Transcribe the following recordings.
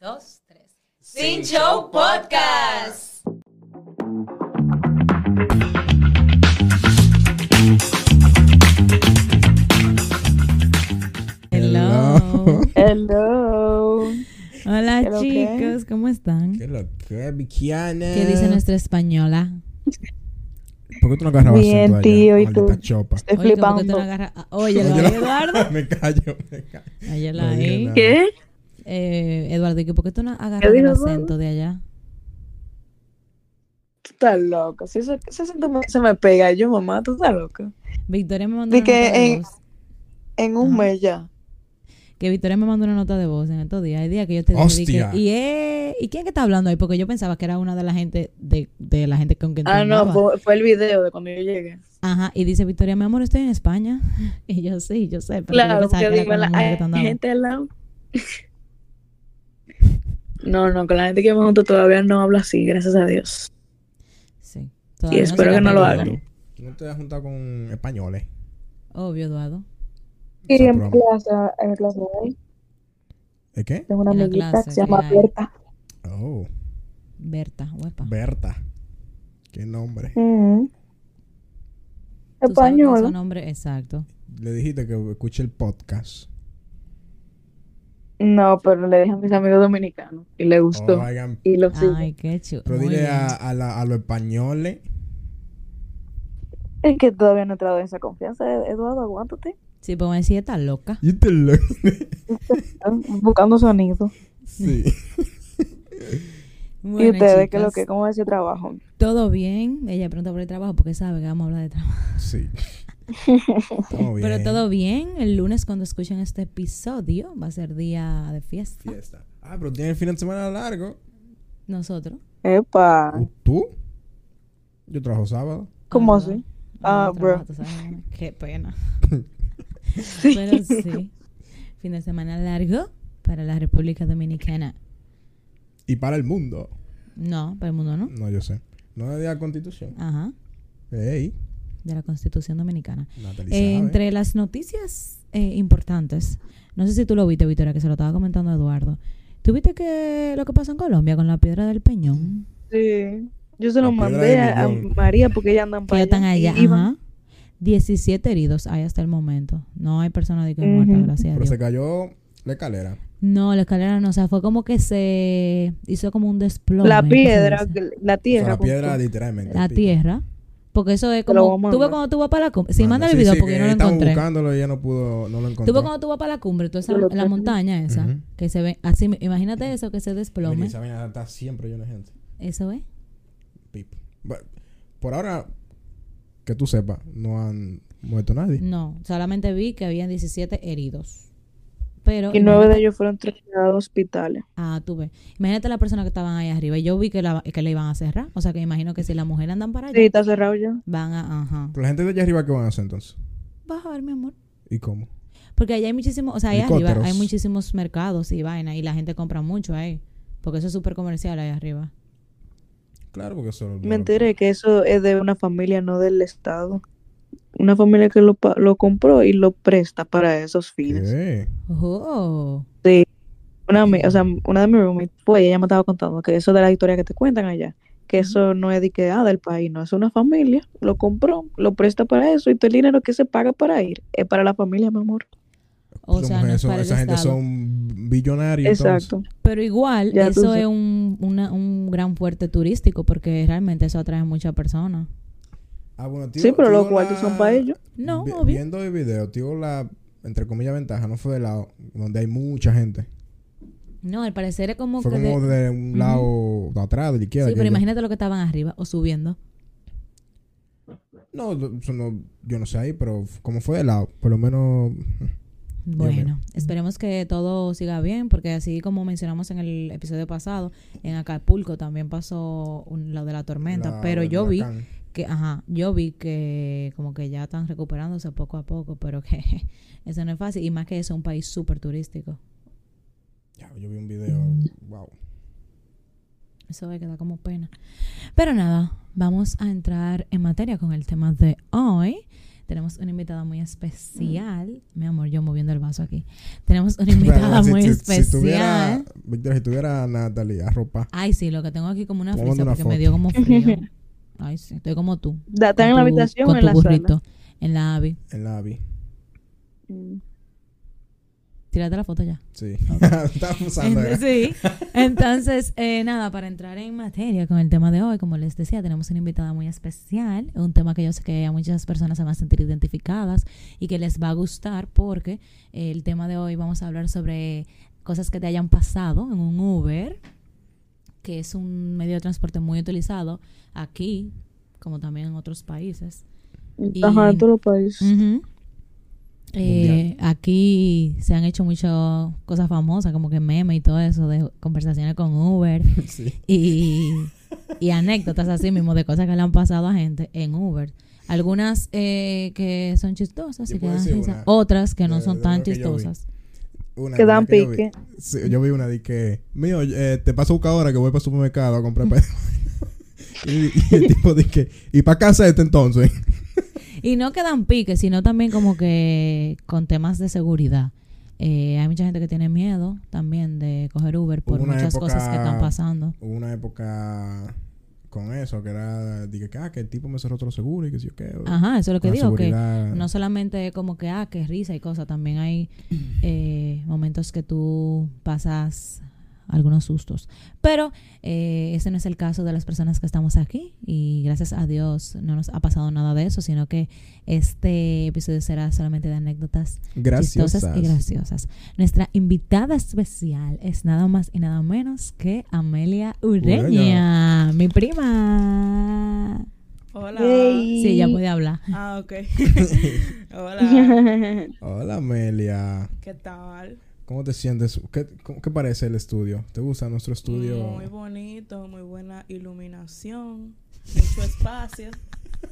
dos, tres. Sin Show Podcast. Hello. Hello. Hola chicos, ¿cómo están? ¿Qué lo que, Vikiana? ¿Qué dice nuestra española? ¿Por qué tú no agarras Bien, acento allá, tío, ¿y tú? chopa? Estoy Oye, ¿cómo que tú no flipando. agarras? ah, Oye, Eduardo. me callo, me callo. Ahí. ¿Qué? Eh, Eduardo, ¿y por qué tú no agarras ¿Qué el acento de allá? Tú estás loco. Si ese, ese acento me- se me pega, yo, mamá, tú estás loca. Victoria me mandó una que nota de en- voz. En un Ajá. mes ya. Que Victoria me mandó una nota de voz en estos días. Hay días que yo te dije. ¿y, eh, ¿y quién que está hablando ahí? Porque yo pensaba que era una de la gente, de, de la gente con quien Ah, no, fue, fue el video de cuando yo llegué. Ajá, y dice Victoria, mi amor, estoy en España. Y yo, sí, yo sé, pero yo Claro, pensaba porque que era digo, con la la, mujer que te hay andaba. gente al lado. No, no, con la gente que me junto todavía no habla así, gracias a Dios. Sí. Y espero que no lo hagan. ¿Tú no te has juntado con españoles? Obvio, Eduardo. Y Esa en clase, en clase de hoy, ¿Es qué? tengo una En amiguita clase, que se llama. Berta. Oh, Berta, huepa. Berta. ¿Qué nombre? Su Española. nombre exacto. Le dijiste que escuche el podcast. No, pero le dije a mis amigos dominicanos y le gustó. Oigan, Y lo sigo. Ay, qué chulo. pero Muy dile bien. a, a, la- a los españoles. Es que todavía no he entrado en esa confianza, Eduardo, aguántate. Sí, pues me decía, está loca. Y te lo- Están Buscando sonido. Sí. ¿Y Bueno, ustedes qué es lo chicas, que? ¿Cómo va ese trabajo? Todo bien. Ella pregunta por el trabajo porque sabe que vamos a hablar de trabajo. Sí. Pero todo bien. El lunes cuando escuchen este episodio va a ser día de fiesta. Fiesta. Ah, pero tiene el fin de semana largo. Nosotros. Epa. ¿O ¿Tú? Yo trabajo sábado. ¿Cómo Ah, así? Ah, no bro. Qué pena. Pero sí. Fin de semana largo para la República Dominicana. Y para el mundo. No, para el mundo no. No, yo sé. No es de la constitución. Ajá. Ey, De la Constitución Dominicana. Eh, entre las noticias eh, importantes, no sé si tú lo viste, Victoria, que se lo estaba comentando a Eduardo. ¿Tú viste que lo que pasó en Colombia con la piedra del Peñón? Sí. Yo se lo mandé a, a. María porque ella andan para ya están allá. y Ajá. 17 heridos hay hasta el momento. No hay personas de que muertas, Ujú. gracias a Pero Dios. se cayó la escalera. No, la escalera no, o sea, fue como que se hizo como un desplome. La ¿qué se piedra, la O sea, tierra. la piedra literalmente. La tierra. Porque eso es como. Tú ves cuando tú vas para la cumbre. Sí, Manda. el Sí, video sí, porque que yo no lo encontré. buscándolo y ella no pudo, no lo encontró. Tú ves cuando tú vas para la cumbre, toda esa, la montaña esa, que se ve así. Imagínate eso, que se Mira, desplome. esa vaina está siempre llena de gente. Eso es. Por ahora, que tú sepas, no han muerto nadie. No, solamente vi que habían 17 heridos. Pero. Y nueve de ellos fueron trasladados a hospitales. Ah, tú ves. Imagínate la persona que estaban ahí arriba. Y yo vi que la, que le iban a cerrar. O sea, que imagino que si las mujeres andan para allá, Sí, está cerrado ya. van a. Ajá. Pero la gente de allá arriba, ¿qué van a hacer entonces? Vas a ver, mi amor. ¿Y cómo? Porque allá hay muchísimos, o sea, allá arriba hay muchísimos mercados y vaina y la gente compra mucho ahí. Porque eso es súper comercial ahí arriba. Claro, porque eso... Me enteré que eso es de una familia, no del Estado. Una familia que lo, pa- lo compró y lo presta para esos fines. ¿Qué? Oh. Una, ami- o sea, una de mis roommates fue, ella me estaba contando que eso de la historia que te cuentan allá, que eso no es de que, ah, del país, no, es una familia, lo compró, lo presta para eso y todo el dinero que se paga para ir es para la familia, mi amor. O sea, no es mujeres, son- para el esa gente Estado. son billonarios. Exacto. Pero igual, Ya eso es un, una- un gran fuerte turístico porque realmente eso atrae muchas personas. Ah, bueno, tío, Sí, pero tío, los cuartos son para ellos. No, vi- obvio. Viendo el video, tío, la, entre comillas, ventaja no fue del lado donde hay mucha gente. No, al parecer es como Fue que... de- como de un Ujú. lado de atrás, de la izquierda. sí, pero imagínate lo que estaban arriba o subiendo. No, eso no, yo no sé ahí, pero como fue de lado, por lo menos... Bueno, esperemos que todo siga bien, porque así como mencionamos en el episodio pasado, en Acapulco también pasó un- lo de la tormenta, la- pero yo vi huracán. Que, ajá, yo vi que como que ya están recuperándose poco a poco, pero que eso no es fácil, y más que eso es un país súper turístico. Ya, yo vi un video, wow. Eso va a quedar como pena. Pero nada, vamos a entrar en materia con el tema de hoy. tenemos una invitada muy especial. Mi amor, yo moviendo el vaso aquí. Tenemos una invitada Si- muy si- especial. Si tuviera, Victoria, si tuviera Natalia ropa, Ay, sí, lo que tengo aquí como una frisa porque me dio como frío. Ay, sí, estoy como tú. ¿Están en la habitación con o en tu la burrito. En la AVI. en la vi. sala? Mm. Tírate la foto ya. Sí. Estamos usando. Ent- Sí. Entonces, eh, nada, para entrar en materia con el tema de hoy, como les decía, tenemos una invitada muy especial, un tema que yo sé que a muchas personas se van a sentir identificadas y que les va a gustar porque eh, el tema de hoy vamos a hablar sobre cosas que te hayan pasado en un Uber, que es un medio de transporte muy utilizado aquí, como también en otros países. Y- Ajá, en todos los países. Eh, aquí se han hecho muchas cosas famosas, como que memes y todo eso, de conversaciones con Uber Sí. y, y anécdotas así mismo de cosas que le han pasado a gente en Uber. Algunas eh, que son chistosas y que dan decir risa, una otras que no de- son de tan chistosas. Una Que dan las yo vi. pique. Sí, yo vi una de que, mío, eh, te paso a buscar ahora que voy para el supermercado a comprar y, y el tipo de que, ¿y para casa este entonces? Y no que dan pique, sino también como que con temas de seguridad. Eh, hay mucha gente que tiene miedo también de coger Uber por muchas cosas que están pasando. Hubo una época con eso, que era, dije que, ah, que el tipo me cerró otro seguro y que sí qué. Ajá, eso es lo que digo, que no solamente como que, ah, que risa y cosas, también hay eh, momentos que tú pasas algunos sustos. Pero eh, ese no es el caso de las personas que estamos aquí y gracias a Dios no nos ha pasado nada de eso, sino que este episodio será solamente de anécdotas Graciosas. chistosas y graciosas. Nuestra invitada especial es nada más y nada menos que Amelia Ureña, Ureña. mi prima. Hola. Sí, ya puede hablar. Ah, ok. Hola. Hola, Amelia. ¿Qué tal? ¿Cómo te sientes? ¿Qué, cómo- qué parece el estudio? ¿Te gusta nuestro estudio? Muy bonito, muy buena iluminación, mucho espacio.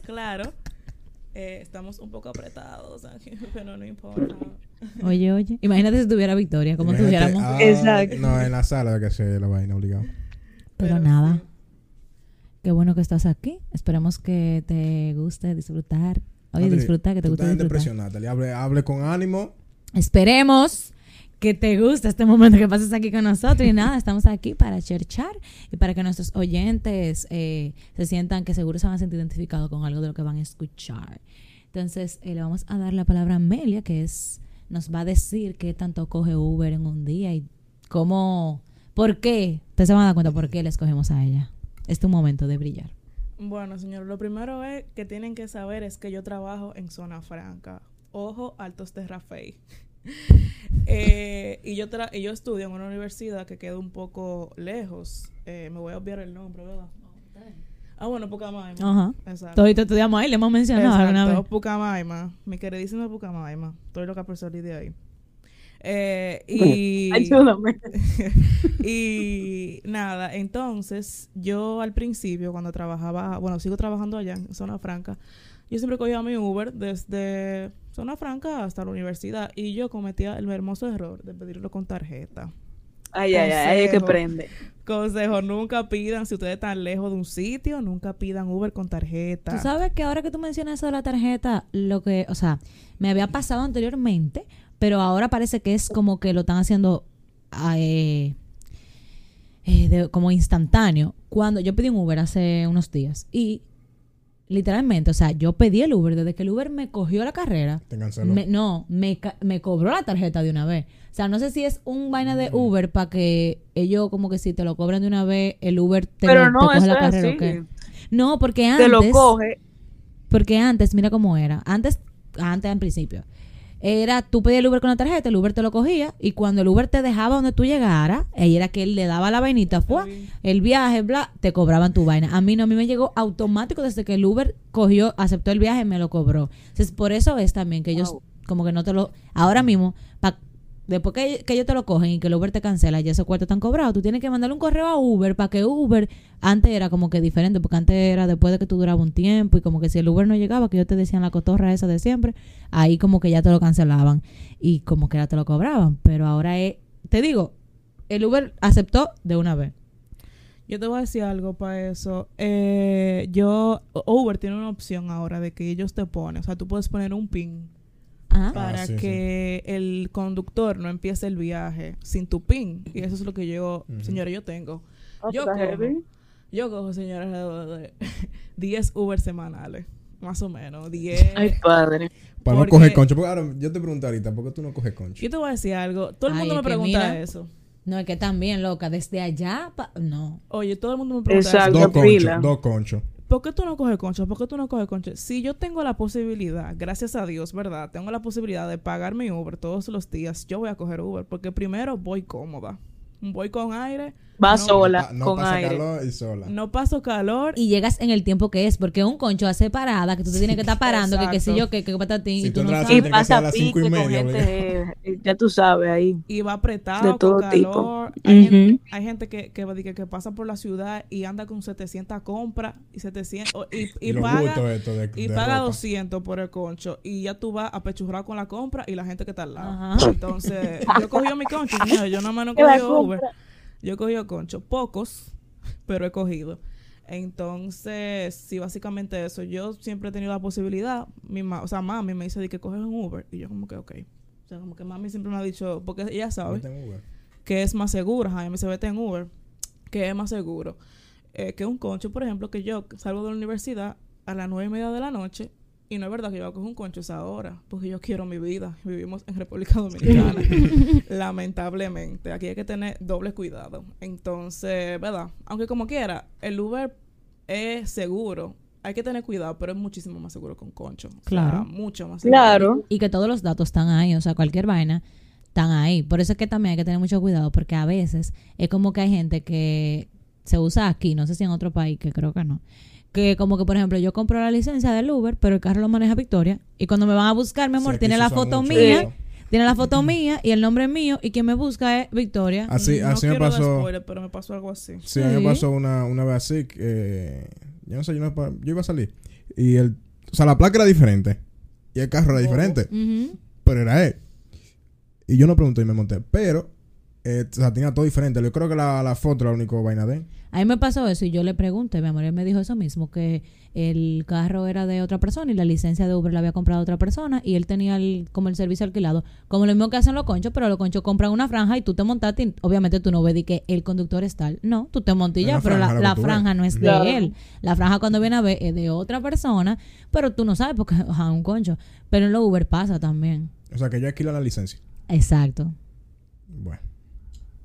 Claro. Eh, estamos un poco apretados aquí, pero no importa. Oye, oye. Imagínate si tuviera Victoria, como tuviéramos. ah, Exacto. No, en la sala que se la vaina obligado. Pero Pero nada. sí. Qué bueno que estás aquí. Esperemos que te guste disfrutar. Oye, Natalie, disfruta, que te guste disfrutar. depresión, Natalie. Hable, hable con ánimo. Esperemos que te guste este momento que pases aquí con nosotros. Y nada, estamos aquí para cherchar y para que nuestros oyentes eh, se sientan que seguro se van a sentir identificados con algo de lo que van a escuchar. Entonces, eh, le vamos a dar la palabra a Amelia, que es nos va a decir qué tanto coge Uber en un día y cómo, por qué. Ustedes se van a dar cuenta por qué le escogemos a ella. Es tu momento de brillar. Bueno, señor, lo primero es que tienen que saber es que yo trabajo en zona franca. Ojo, Altos de Rafey. Eh, y, yo tra- y yo estudio en una universidad que queda un poco lejos. Eh, me voy a obviar el nombre, ¿verdad? Ah, bueno, Pucamaima. Ajá. Exacto. Todos estudiamos ahí, le hemos mencionado alguna Exacto, vez. Pucamaima. Mi queridísima Pucamaima. Estoy loca por salir de ahí. Eh, y, Ayúdame. y nada, entonces yo al principio cuando trabajaba, bueno, sigo trabajando allá en Zona Franca, yo siempre cogía mi Uber desde Zona Franca hasta la universidad y yo cometía el hermoso error de pedirlo con tarjeta. Ay, ay, ay, ay, es que Consejo. prende. Consejo, nunca pidan, si ustedes están lejos de un sitio, nunca pidan Uber con tarjeta. Tú sabes que ahora que tú mencionas eso de la tarjeta, lo que, o sea, me había pasado anteriormente, pero ahora parece que es como que lo están haciendo ah, eh, eh, de- como instantáneo. Cuando yo pedí un Uber hace unos días y literalmente, o sea, yo pedí el Uber desde que el Uber me cogió la carrera. Te canceló. Me- no, me, ca- me cobró la tarjeta de una vez. O sea, no sé si es un vaina de Uber para que ellos como que si te lo cobran de una vez, el Uber te, Pero lo- no, te coge eso la es carrera o así. qué. No, porque antes... Te lo coge. Porque antes, mira cómo era. Antes, antes en principio, era tú pedías el Uber con la tarjeta, el Uber te lo cogía y cuando el Uber te dejaba donde tú llegaras, ahí era que él le daba la vainita, fue el viaje, bla, te cobraban tu vaina. A mí no, a mí me llegó automático desde que el Uber cogió, aceptó el viaje, me lo cobró. Entonces, por eso es también que ellos Wow. como que no te lo ahora mismo pa- Después que, que ellos te lo cogen y que el Uber te cancela y esos cuartos están cobrados, tú tienes que mandarle un correo a Uber para que Uber, antes era como que diferente, porque antes era después de que tú durabas un tiempo y como que si el Uber no llegaba, que ellos te decían la cotorra esa de siempre, ahí como que ya te lo cancelaban y como que ya te lo cobraban. Pero ahora es, te digo, el Uber aceptó de una vez. Yo te voy a decir algo para eso. Eh, yo, Uber tiene una opción ahora de que ellos te ponen, o sea, tú puedes poner un pin Ajá. para Ah, sí, que el conductor no empiece el viaje sin tu pin. Y eso es lo que yo, Ujú. señores, yo tengo. Ah, Yo cojo. heavy. Yo cojo, señores, alrededor de 10 Uber semanales, más o menos. 10. Ay, padre. Para Porque- no coger concho. Porque ahora, yo te pregunto ahorita, ¿por qué tú no coges concho? Yo te voy a decir algo. Todo el Ay, mundo me pregunta mira. eso. No, es que también, loca, desde allá, pa- no. Oye, todo el mundo me pregunta Exacto. eso. Dos conchos, dos conchos. ¿Por qué tú no coges concho? ¿Por qué tú no coges concho? Si yo tengo la posibilidad, gracias a Dios, ¿verdad? Tengo la posibilidad de pagar mi Uber todos los días, yo voy a coger Uber. Porque primero voy cómoda. Voy con aire. Va No, sola, Pa- no con pasa aire. calor y sola. No paso calor. Y llegas en el tiempo que es, porque un concho hace parada, que tú te tienes que estar parando, que qué sé yo, que, que patatín, Si y tú no sabes. Y ser a pasa las cinco y con media, gente, eh, ya tú sabes, ahí. y va apretado, De todo con tipo. calor. Hay, Ujú. gente, hay gente que, que, que, que pasa por la ciudad y anda con 700 compras y 700 o- y, y paga de, y de paga ropa. 200 por el concho y ya tú vas apechurrado con la compra y la gente que está al lado. Ajá. Entonces, yo cogí mi concho, yo nada más no cogido Uber. compra. Yo he cogido concho, pocos, pero he cogido. Entonces, sí, básicamente eso. Yo siempre he tenido la posibilidad, mi ma o sea, mami me dice de que coges un Uber y yo como que, ok. O sea, como que mami siempre me ha dicho, porque ella sabe que es más seguro. Ajá, y me dice, vete en Uber, que es más seguro. Eh, que un concho, por ejemplo, que yo salgo de la universidad a las nueve y media de la noche y no es verdad que yo coger un concho esa hora, porque yo quiero mi vida. Vivimos en República Dominicana, lamentablemente. Aquí hay que tener doble cuidado. Entonces, ¿verdad? Aunque como quiera, el Uber es seguro. Hay que tener cuidado, pero es muchísimo más seguro con concho. O sea, Claro. mucho más seguro. Claro. Y que todos los datos están ahí, o sea, cualquier vaina están ahí. Por eso es que también hay que tener mucho cuidado, porque a veces es como que hay gente que se usa aquí, no sé si en otro país, que creo que no. Que como que, por ejemplo, yo compro la licencia del Uber, pero el carro lo maneja Victoria. Y cuando me van a buscar, mi amor, tiene la foto mucho mía, eso. tiene la foto mía y el nombre mío, y quien me busca es Victoria. Así, no así me pasó. spoiler, pero me pasó algo así. Sí, a mí me pasó una, una vez así. que, eh, yo no sé, yo, no, yo iba a salir. Y el. O sea, la placa era diferente. Y el carro era Oh. diferente. Pero era él. Y yo no pregunté y me monté. Pero. Eh, o sea, tenía todo diferente. Yo creo que la, la foto era la única vaina de él. A mí me pasó eso y yo le pregunté, mi amor, él me dijo eso mismo, que el carro era de otra persona y la licencia de Uber la había comprado otra persona y él tenía el, como el servicio alquilado, como lo mismo que hacen los conchos, pero los conchos compran una franja y tú te montaste y obviamente tú no ves de que el conductor es tal. No, tú te montas y Es ya, una pero la, franja no es de él. La franja cuando viene a ver es de otra persona, pero tú no sabes porque es un concho. Pero en los Uber pasa también. O sea, que yo alquilo la licencia. Exacto. Bueno.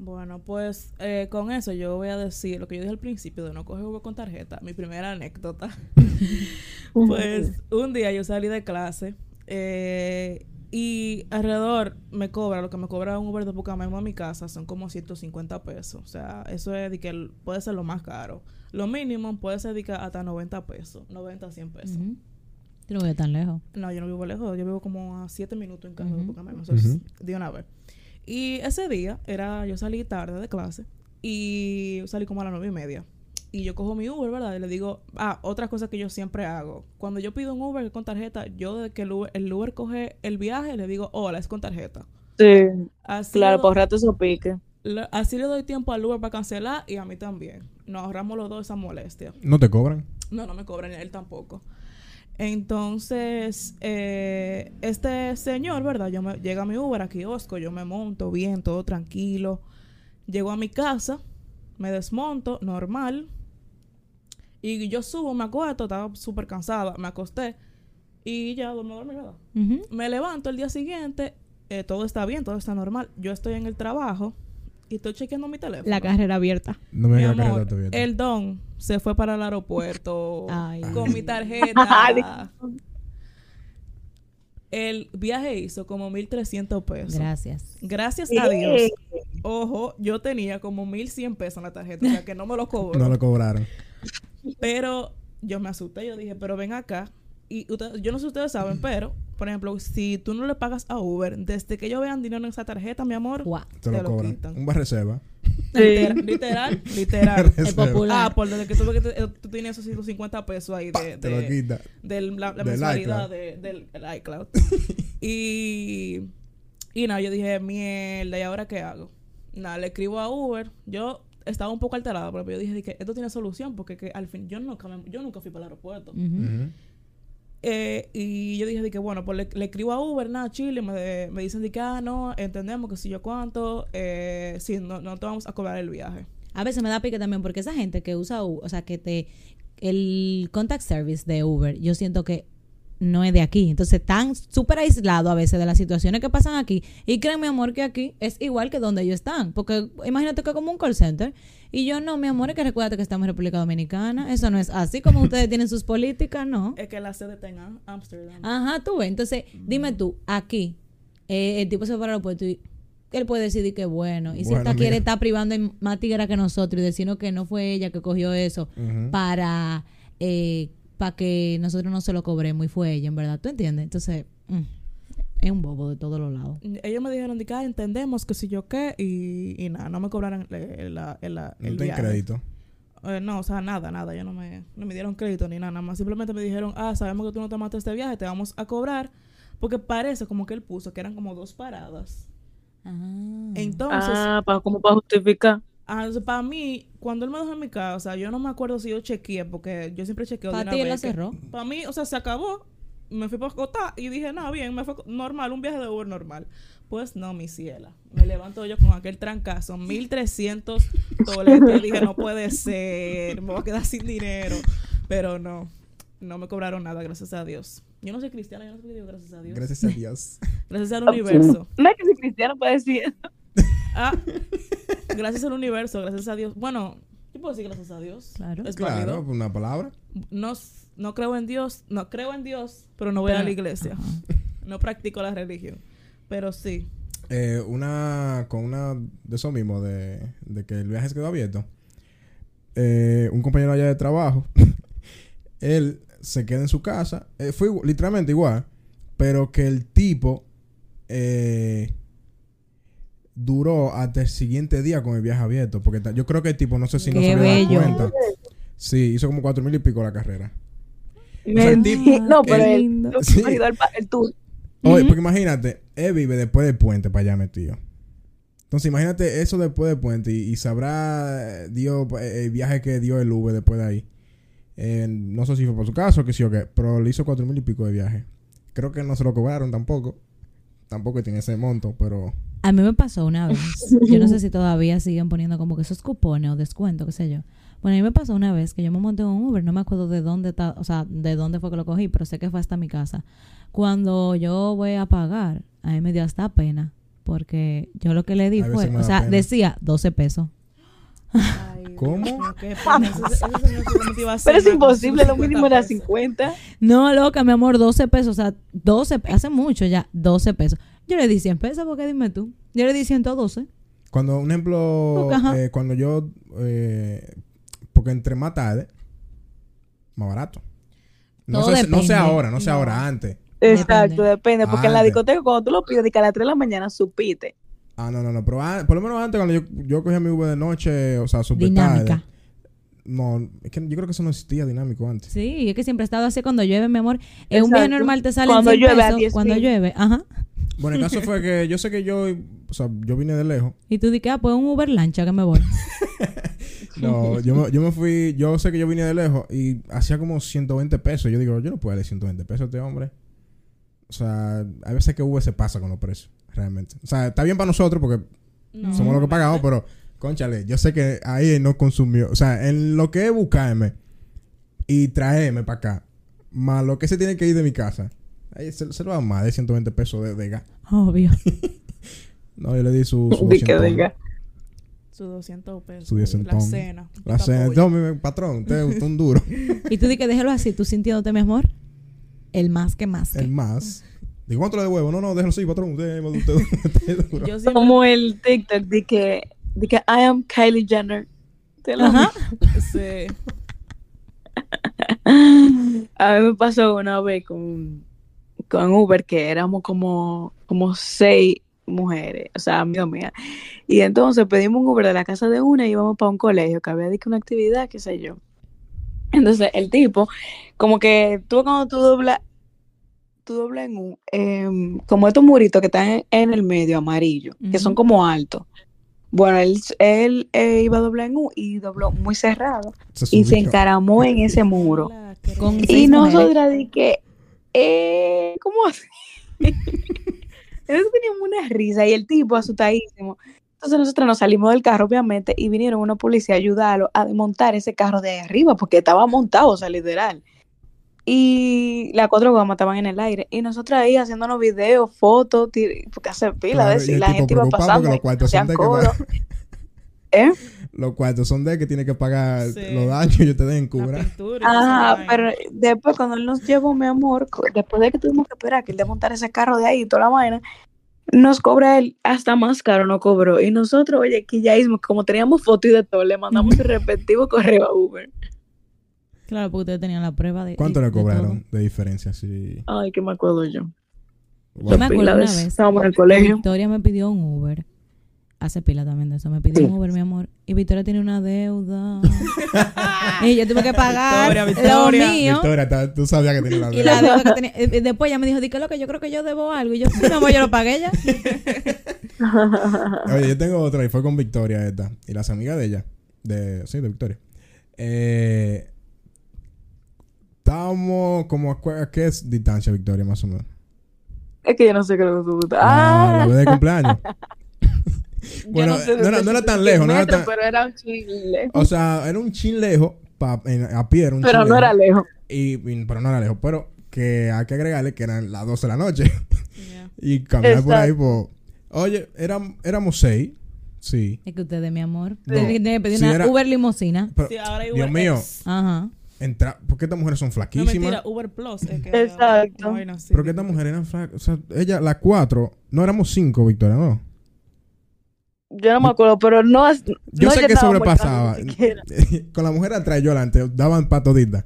Bueno, pues eh, con eso yo voy a decir lo que yo dije al principio de no coger Uber con tarjeta. Mi primera anécdota. pues un día yo salí de clase eh, y alrededor me cobra, lo que me cobra un Uber de Pucamaima a mi casa son como 150 pesos. O sea, eso es de que el- puede ser lo más caro. Lo mínimo puede ser de que hasta 90 pesos, 90, 100 pesos. Ujú. Yo no voy tan lejos. No, yo no vivo lejos, yo vivo como a 7 minutos en carro de eso es Ujú. de una vez. Y ese día era, yo salí tarde de clase y salí como a las nueve y media. Y yo cojo mi Uber, ¿verdad? Y le digo, ah, otra cosa que yo siempre hago. Cuando yo pido un Uber con tarjeta, yo de que el Uber, el Uber coge el viaje, le digo, hola, es con tarjeta. Sí, Así claro, le por doy- rato eso pique. le- así le doy tiempo al Uber para cancelar y a mí también. Nos ahorramos los dos esa molestia. ¿No te cobran? No, no me cobran, él tampoco. Entonces, eh, este señor, ¿verdad? Yo me, llega a mi Uber a kiosco, yo me monto bien, todo tranquilo. Llego a mi casa, me desmonto, normal. Y yo subo, me acuesto, estaba súper cansada, me acosté y ya me dormí, ¿verdad? Me levanto el día siguiente, eh, todo está bien, todo está normal. Yo estoy en el trabajo y estoy chequeando mi teléfono. La carrera abierta. No me Mi amor, era todavía. el don se fue para el aeropuerto Ay. con mi tarjeta. el viaje hizo como 1.300 pesos. Gracias. Gracias a Dios. Ojo, yo tenía como 1.100 pesos en la tarjeta, o sea que no me lo cobró. No lo cobraron. Pero yo me asusté, yo dije, pero ven acá. Y ustedes- yo no sé si ustedes saben, pero, por ejemplo, si tú no le pagas a Uber, desde que ellos vean dinero en esa tarjeta, mi amor. Te lo, cobran. quitan. Un bar reserva. Literal, literal, literal. El popular. Ah, por desde que tú, ves que te- tú tienes esos 150 pesos ahí de, Te lo quita. de la, la Del mensualidad iCloud. de- del el iCloud. y, y nada, yo dije, mierda, ¿y ahora qué hago? Nada, le escribo a Uber. Yo estaba un poco alterada, pero yo dije que esto tiene solución porque que al fin yo nunca, me- yo nunca fui para el aeropuerto. Ujú. Eh, y yo dije de que, bueno, pues le, escribo a Uber, nada, Chile, me, me dicen de que, ah, no, entendemos que si yo cuánto, eh, sí, no, no te vamos a cobrar el viaje. A veces me da pique también porque esa gente que usa, U- o sea, que te... El contact service de Uber, yo siento que no es de aquí. Entonces, están súper aislados a veces de las situaciones que pasan aquí. Y creen, mi amor, que aquí es igual que donde ellos están. Porque imagínate que es como un call center. Y yo no, mi amor, es que recuérdate que estamos en República Dominicana. Eso no es así como ustedes tienen sus políticas, no. Es que la sede está en Am- Amsterdam. Ajá, tú ves. Entonces, dime tú, aquí, eh, el tipo se va para el aeropuerto y él puede decidir que bueno. Y si Bueno, esta quiere estar privando en más tigre que nosotros y decirnos que no fue ella que cogió eso para eh, para que nosotros no se lo cobremos y fue ella, en verdad. ¿Tú entiendes? Entonces, mm, es un bobo de todos los lados. Ellos me dijeron de que, ah, entendemos que si yo qué, y, y nada, no me cobraron el, la- el, la- el te viaje. crédito. Eh, no, o sea, nada, nada. Ellos no me, no me dieron crédito ni nada, nada más. Simplemente me dijeron, ah, sabemos que tú no tomaste este viaje, te vamos a cobrar. Porque parece como que él puso que eran como dos paradas. Ah. Entonces, Ah, para, como para justificar. Ah, para mí, cuando él me dejó en mi casa, yo no me acuerdo si yo chequeé, porque yo siempre chequeo de Para una ti él la vez que- cerró. Para mí, o sea, se acabó. Me fui para Cotá y dije, no, bien, me fue normal, un viaje de Uber normal. Pues no, mi ciela. Me levanto yo con aquel trancazo, 1300 dólares. Yo dije, no puede ser, me voy a quedar sin dinero. Pero no, no me cobraron nada, gracias a Dios. Yo no soy cristiana, yo no sé qué digo, gracias a Dios. Gracias, Gracias a Dios. al universo. No es que soy cristiano para decir eso. Ah, gracias al universo, gracias a Dios. Bueno, yo puedo decir gracias a Dios. Claro. Es Claro, válido. una palabra. no, no creo en Dios, no creo en Dios, pero no voy a la iglesia. No practico la religión. Pero sí. Eh, una con una de eso mismo, de, de que el viaje se quedó abierto. Eh, un compañero allá de trabajo, él se queda en su casa. eh, fue literalmente igual, pero que el tipo eh, duró hasta el siguiente día con el viaje abierto. Porque yo creo que el tipo, no sé si no se había dado cuenta. Sí, hizo como cuatro mil y pico la carrera. Me- sea, el tipo- no, pero el, lindo. Sí. el tour. Oye, porque imagínate, él vive después del puente para allá metido. Entonces, imagínate eso después del puente y, y sabrá Dios eh, el viaje que dio el Uber después de ahí. Eh, no sé si fue por su caso o qué sí o qué, pero le hizo cuatro mil y pico de viaje. Creo que no se lo cobraron tampoco. Tampoco tiene ese monto, pero A mí me pasó una vez. Yo no sé si todavía siguen poniendo como que esos cupones o descuento, qué sé yo. Bueno, a mí me pasó una vez que yo me monté en un Uber, no me acuerdo de dónde está, o sea, de dónde fue que lo cogí, pero sé que fue hasta mi casa. Cuando yo voy a pagar, a mí me dio hasta pena, porque yo lo que le di fue, o sea, pena. decía 12 pesos. Ay, ¿Cómo? Qué pena. A Pero es imposible, lo 50 mínimo era pesos. 50. No, loca, mi amor, 12 pesos, o sea, 12, pe- hace mucho ya, 12 pesos. Yo le di 100 pesos, porque dime tú. Yo le di 112. cuando, un ejemplo, eh, cuando yo, eh, porque entre más tarde, más barato. No, Todo sé, no sé ahora, no sé No. ahora, antes. Exacto, depende. Porque en la discoteca, cuando tú lo pides, de que a las 3 de la mañana supite. Ah, no, no, no, pero por lo menos antes cuando yo, yo cogía mi Uber de noche, o sea, super Dinámica. tarde. No, es que yo creo que eso no existía dinámico antes. Sí, es que siempre he estado así cuando llueve, mi amor. En un viaje normal te sale Cuando 100 llueve a pesos, 10 cuando llueve, ajá. Bueno, el caso fue que yo sé que yo, o sea, yo vine de lejos. Y tú dices, ah, pues un Uber lancha que me voy. No, yo me, yo me fui, yo sé que yo vine de lejos y hacía como 120 pesos. Yo digo, yo no puedo darle 120 pesos a este hombre. O sea, hay veces que Uber se pasa con los precios, realmente. O sea, está bien para nosotros porque No, somos los que pagamos, pero, conchale, yo sé que ahí él no consumió. O sea, en lo que es buscarme y traerme para acá, más lo que se tiene que ir de mi casa, ahí se, se lo da más de 120 pesos de, de gas. Obvio. No, yo le di su, su Di que 200. diga. Su 200 pesos. Su 200. La cena. La cena, no, mi patrón, usted usted es un duro. Y tú dices, déjalo así, tú sintiéndote, mi amor. El más que más. que. El más. Digo, ¿cuánto le devuelvo? No, no, déjalo así, patrón. Usted, usted, usted es duro. Yo siempre- Como el TikTok de que, de que I am Kylie Jenner. ¿Te lo Ajá. Sí. A mí me pasó una vez con, con Uber que éramos como, como seis mujeres, o sea, amigas mías. Y entonces pedimos un Uber de la casa de una y íbamos para un colegio que había dicho una actividad, qué sé yo. Entonces el tipo, como que tú cuando tú doblas, tú doblas en un, em, como estos muritos que están en, en el medio amarillo, que son como altos. Bueno, él, él eh, iba a doblar en U y dobló muy cerrado. Se Y se encaramó en ese muro. Y nosotras di que, eh, ¿cómo así? Nosotros teníamos una risa y el tipo asustadísimo. Entonces nosotros nos salimos del carro, obviamente, y vinieron una policía a ayudarlo a desmontar ese carro de ahí arriba, porque estaba montado, o sea, literal. Y las cuatro gomas estaban en el aire. Y nosotros ahí haciéndonos videos, fotos, porque hace pila Claro, de eso, y la gente iba pasando. los y son de que va- ¿Eh? Los cuartos son de que tiene que pagar Sí. los daños y ustedes en La cubra. pintura Ajá, vaina. pero después cuando él nos llevó, mi amor, después de que tuvimos que esperar que él desmontara ese carro de ahí y toda la vaina, nos cobra él hasta más caro, no cobró. Y nosotros, oye, aquí ya mismo, como teníamos foto y de todo, le mandamos el respectivo correo a Uber. Claro, porque ustedes tenían la prueba de. ¿Cuánto de- le cobraron de diferencia? Sí. Ay, que me acuerdo yo. Yo me acuerdo una vez. Estábamos en el colegio. Victoria me pidió un Uber. Hace pila también de eso. Me pidió un Uber, mi amor. Y Victoria tiene una deuda. y yo tuve que pagar Victoria, lo Victoria. mío. Victoria, tú sabías que tenía la Y la deuda que tenía. y- después ella me dijo, di que lo que yo creo que yo debo algo. Y yo, sí, mi amor, yo lo pagué ya. Oye, yo tengo otra y fue con Victoria esta. Y las amigas de ella. De, sí, de Victoria. Eh, estábamos como a, qué es distancia, Victoria, más o menos. Es que yo no sé qué es lo que tú gustas. Ah, la Ah, de cumpleaños. bueno, sé no era- de no era tan qué lejos, no era tan- Pero era un chile. O sea, era un chin lejos, pa- en- a pie era un Pero chin no era lejos. lejos. Y, y- pero no era lejos. Pero que hay que agregarle que eran las 12 de la noche. Y caminar por ahí, Exacto. pues. Oye, eram- éramos seis. Sí. Es que ustedes, mi amor. No. Que pedir Sí, una era- Uber limosina. Pero, Sí, ahora hay Dios Uber mío, X. Ajá. entra, ¿por qué estas mujeres son No, flaquísimas? mentira, Uber Plus. es que Exacto. así. Pero que estas mujeres eran flacas. O sea, ella, las cuatro, no éramos cinco, Victoria, no. Yo no me acuerdo, pero no. Yo no sé que sobrepasaba. Con la mujer atrás, yo adelante, daban pa' todita.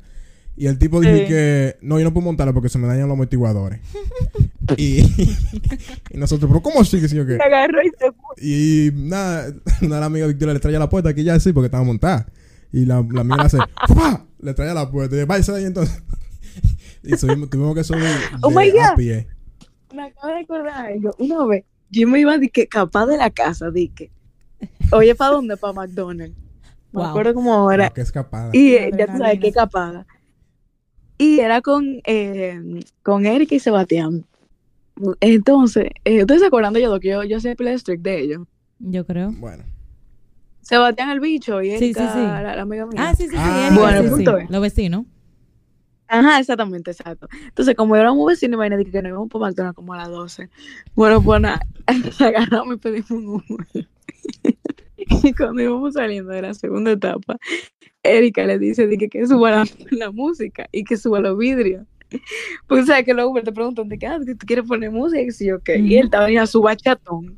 Y el tipo dijo Sí. que no, yo no puedo montarlo porque se me dañan los amortiguadores. y, y nosotros, pero ¿cómo así que sí o qué? Se agarró y se fue. Y nada, una de Victoria le traía la puerta aquí ya sí porque estaba montada. Y la, la amiga le hace, ¡Fua! le traía la puerta. Y váyase de ahí entonces. y subimos, tuvimos que subir de, Oh my a God. pie. Me acabo de acordar algo. Una vez, yo me iba de que capaz de la casa, di que. Oye, ¿para dónde? Para McDonald's. Me Wow. acuerdo como ahora. Qué escapada. Y eh, ya tú sabes Adrenalina. qué capada. Y era con, eh, con Erika y Sebastián. Entonces, eh, ¿ustedes se acuerdan de ellos? Que yo, yo soy play strict de ellos. Yo creo. Bueno, Sebastián el bicho y Sí, sí, Erika sí. La, la amiga mía. Ah, sí, sí, sí. Ah, Erika, Bueno, sí, el sí. punto Los vecinos. Ajá, exactamente, exacto. Entonces, como éramos vecinos, imagínate que nos íbamos por McDonald's como a las 12. Bueno, pues nada, agarramos y pedimos un Uber. Y cuando íbamos saliendo de la segunda etapa, Erika le dice que, que suba la, la música y que suba los vidrios. Pues sabes que los Uber te preguntan de que, ah, ¿tú quieres poner música? Y sí, ok. Y él estaba en su bachatón.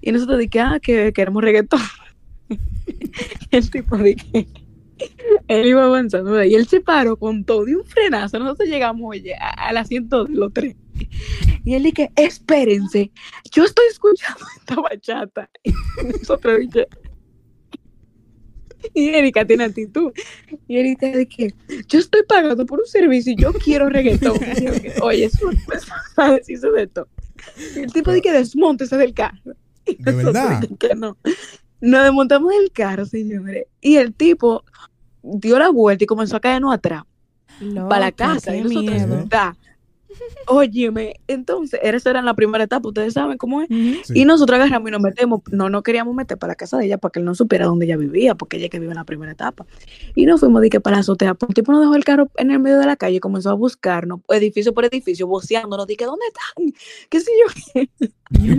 Y nosotros que, ah, que queremos reggaetón. el tipo que él iba avanzando y él se paró con todo de un frenazo. Nosotros llegamos, oye, al asiento de los tres. Y él dije, espérense, yo estoy escuchando esta bachata. Y nosotros dije, y Erika tiene actitud. Y Erika de que yo estoy pagando por un servicio y yo quiero reggaetón. Yo Oye, eso no a decirse de esto. Y el tipo de que desmontese del carro. Y ¿De nosotros verdad? que no. Nos desmontamos del carro, señores. Y el tipo dio la vuelta y comenzó a caernos atrás para la Loca, casa. Y nosotros, da. Óyeme, entonces, esa era la primera etapa, ustedes saben cómo es. Sí. Y nosotros agarramos y nos metemos, no nos queríamos meter para la casa de ella para que él no supiera dónde ella vivía, porque ella que vive en la primera etapa. Y nos fuimos de que para la azotea, pues el tipo nos dejó el carro en el medio de la calle y comenzó a buscarnos, edificio por edificio, voceándonos, que ¿dónde están? ¿Qué sé yo?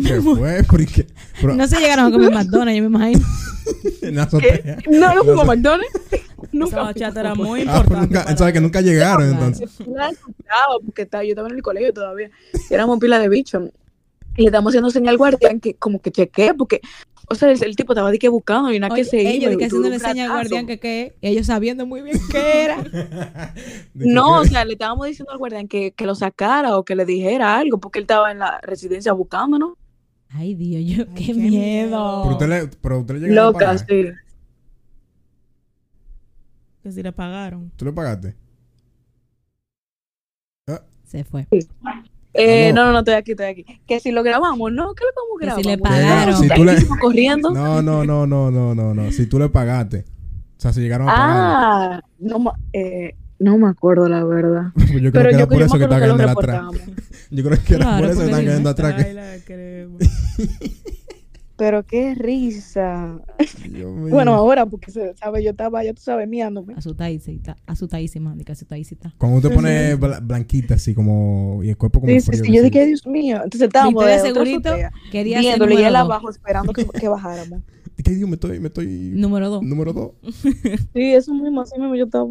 ¿Qué fue? ¿Por qué? Pero, No se llegaron a comer McDonald's, yo me imagino. en la ¿Qué? azotea. No, no fuimos a sé. McDonald's. Esa Nunca bachata era muy Ah, importante. pero nunca, para ¿sabes que nunca llegaron entonces? Claro, porque estaba, yo estaba en el colegio todavía. Y éramos pila de bichos. Y le estamos haciendo señal al guardián que como que chequee, porque, o sea, el, el tipo estaba de que buscando y nada Oye, que se iba. ellos de y que haciéndole señal al guardián que qué. Y ellos sabiendo muy bien qué era. No, o sea, le estábamos diciendo al guardián que, que lo sacara o que le dijera algo, porque él estaba en la residencia buscándonos. Ay, Dios, yo, Ay, qué, qué miedo. Pero usted le, pero usted le a Loca, sí. Que si le pagaron. ¿Tú le pagaste? Se fue. Eh, no, no, no, estoy aquí, estoy aquí. Que si lo grabamos, no, que lo vamos Que a si grabar. le pagaron. Si tú le- corriendo. No, no, no, no, no, no, no. Si tú le pagaste. O sea, si llegaron a pagar. Ah, no, eh, no me acuerdo la verdad. yo creo Pero que era yo, por yo eso que que cayendo atrás. Yo creo que era Claro, por eso que están cayendo atrás. Pero qué risa. Dios mío. Bueno, ahora, porque se sabe, yo estaba, ya tú sabes, miándome. Asustadísima, asustadísima, asustadísima. Cuando pones bla- blanquita así como... Y el cuerpo como Sí, sí, sí. Yo dije, Dios mío. Entonces estábamos de Segurito azotea, quería ser viéndole y él abajo esperando que, que bajáramos. ¿Qué digo? Me estoy... Me estoy... Número dos. Número dos. Sí, eso mismo, así mismo yo estaba.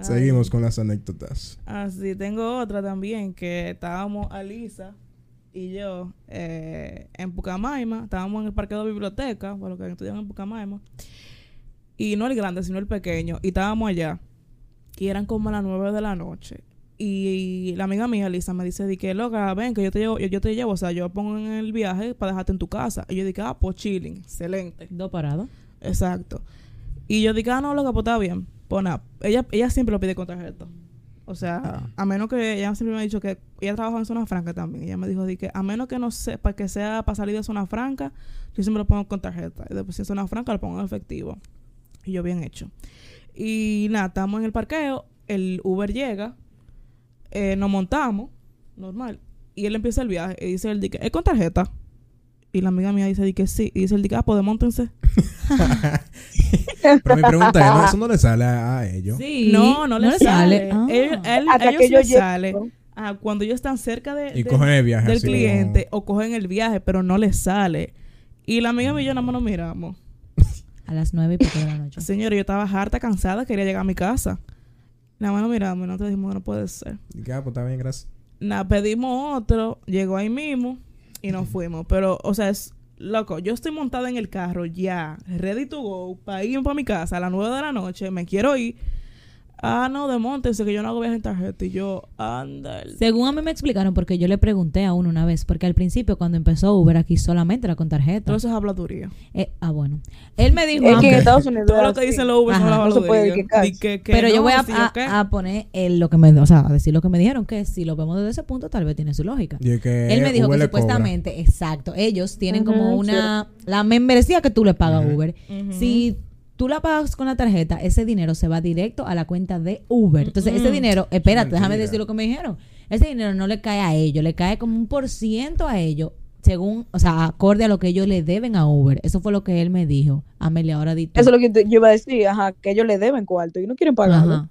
Seguimos con las anécdotas. Así, tengo otra también que estábamos Alisa y yo eh, en Pucamaima, estábamos en el parque de la biblioteca, por lo que estudiamos en Pucamaima, y no el grande, sino el pequeño, y estábamos allá, y eran como las nueve de la noche. Y la amiga mía, Lisa, me dice, di que loca, ven, que yo te llevo, yo, yo te llevo, o sea, yo pongo en el viaje para dejarte en tu casa. Y yo dije, ah, pues chilling, excelente. Dos paradas. Exacto. Y yo dije, ah, no, loca, pues está bien. Pues nada, ella, ella siempre lo pide con tarjeta. O sea, a menos que ella siempre me ha dicho que ella trabaja en zona franca también. Ella me dijo, di que a menos que no sepa que sea para salir de zona franca, yo siempre lo pongo con tarjeta. Y después si es zona franca lo pongo en efectivo. Y yo bien hecho. Y nada, estamos en el parqueo, el Uber llega, eh, nos montamos, normal. Y él empieza el viaje y dice él, di que, ¿es con tarjeta? Y la amiga mía dice, di que sí. Y dice el di que, ah, pues desmontense. Pero mi pregunta es, ¿no? ¿eso no le sale a, a ellos? Sí. No, no le sale. Ah. Ellos, él- Hasta ellos que yo le llego. sale ah, cuando ellos están cerca de, Y de- cogen el viaje del así cliente o cogen el viaje, pero no les sale. Y la amiga mía y yo nada más nos miramos. A las nueve y pico de la noche. Señora, yo estaba harta, cansada, quería llegar a mi casa. Nada más nos miramos y nosotros dijimos, no puede ser. Y que, ah, pues está bien, gracias. Nada, pedimos otro, llegó ahí mismo y nos fuimos. Pero, o sea, es loco, yo estoy montada en el carro ya, ready to go, para ir para mi casa a las 9 de la noche, me quiero ir. Ah, no, desmontense, que yo no hago viaje en tarjeta. Y yo, anda. el- Según a mí me explicaron, porque yo le pregunté a uno una vez, porque al principio cuando empezó Uber aquí solamente era con tarjeta. Todo eso es habladuría. Eh, ah, bueno. Él me dijo, Es que en Estados Unidos. Todo lo que dicen los Uber Ajá. la No se puede que- que pero yo voy a, si yo a- qué. a poner el- lo que me, o sea, a decir lo que me dijeron, que si lo vemos desde ese punto tal vez tiene su lógica. Y es que Él me dijo Uber que cobra. supuestamente, exacto, ellos tienen como una, la membresía que tú le pagas a. Uber. Ujú. Si tú la pagas con la tarjeta, ese dinero se va directo a la cuenta de Uber. Entonces, ese dinero, espérate, déjame decir lo que me dijeron. Ese dinero no le cae a ellos, le cae como un por ciento a ellos, según, o sea, acorde a lo que ellos le deben a Uber. Eso fue lo que él me dijo. Amelia, ahora di tú. Eso es lo que te- yo iba a decir, ajá, que ellos le deben cuarto y no quieren pagarlo. Ajá.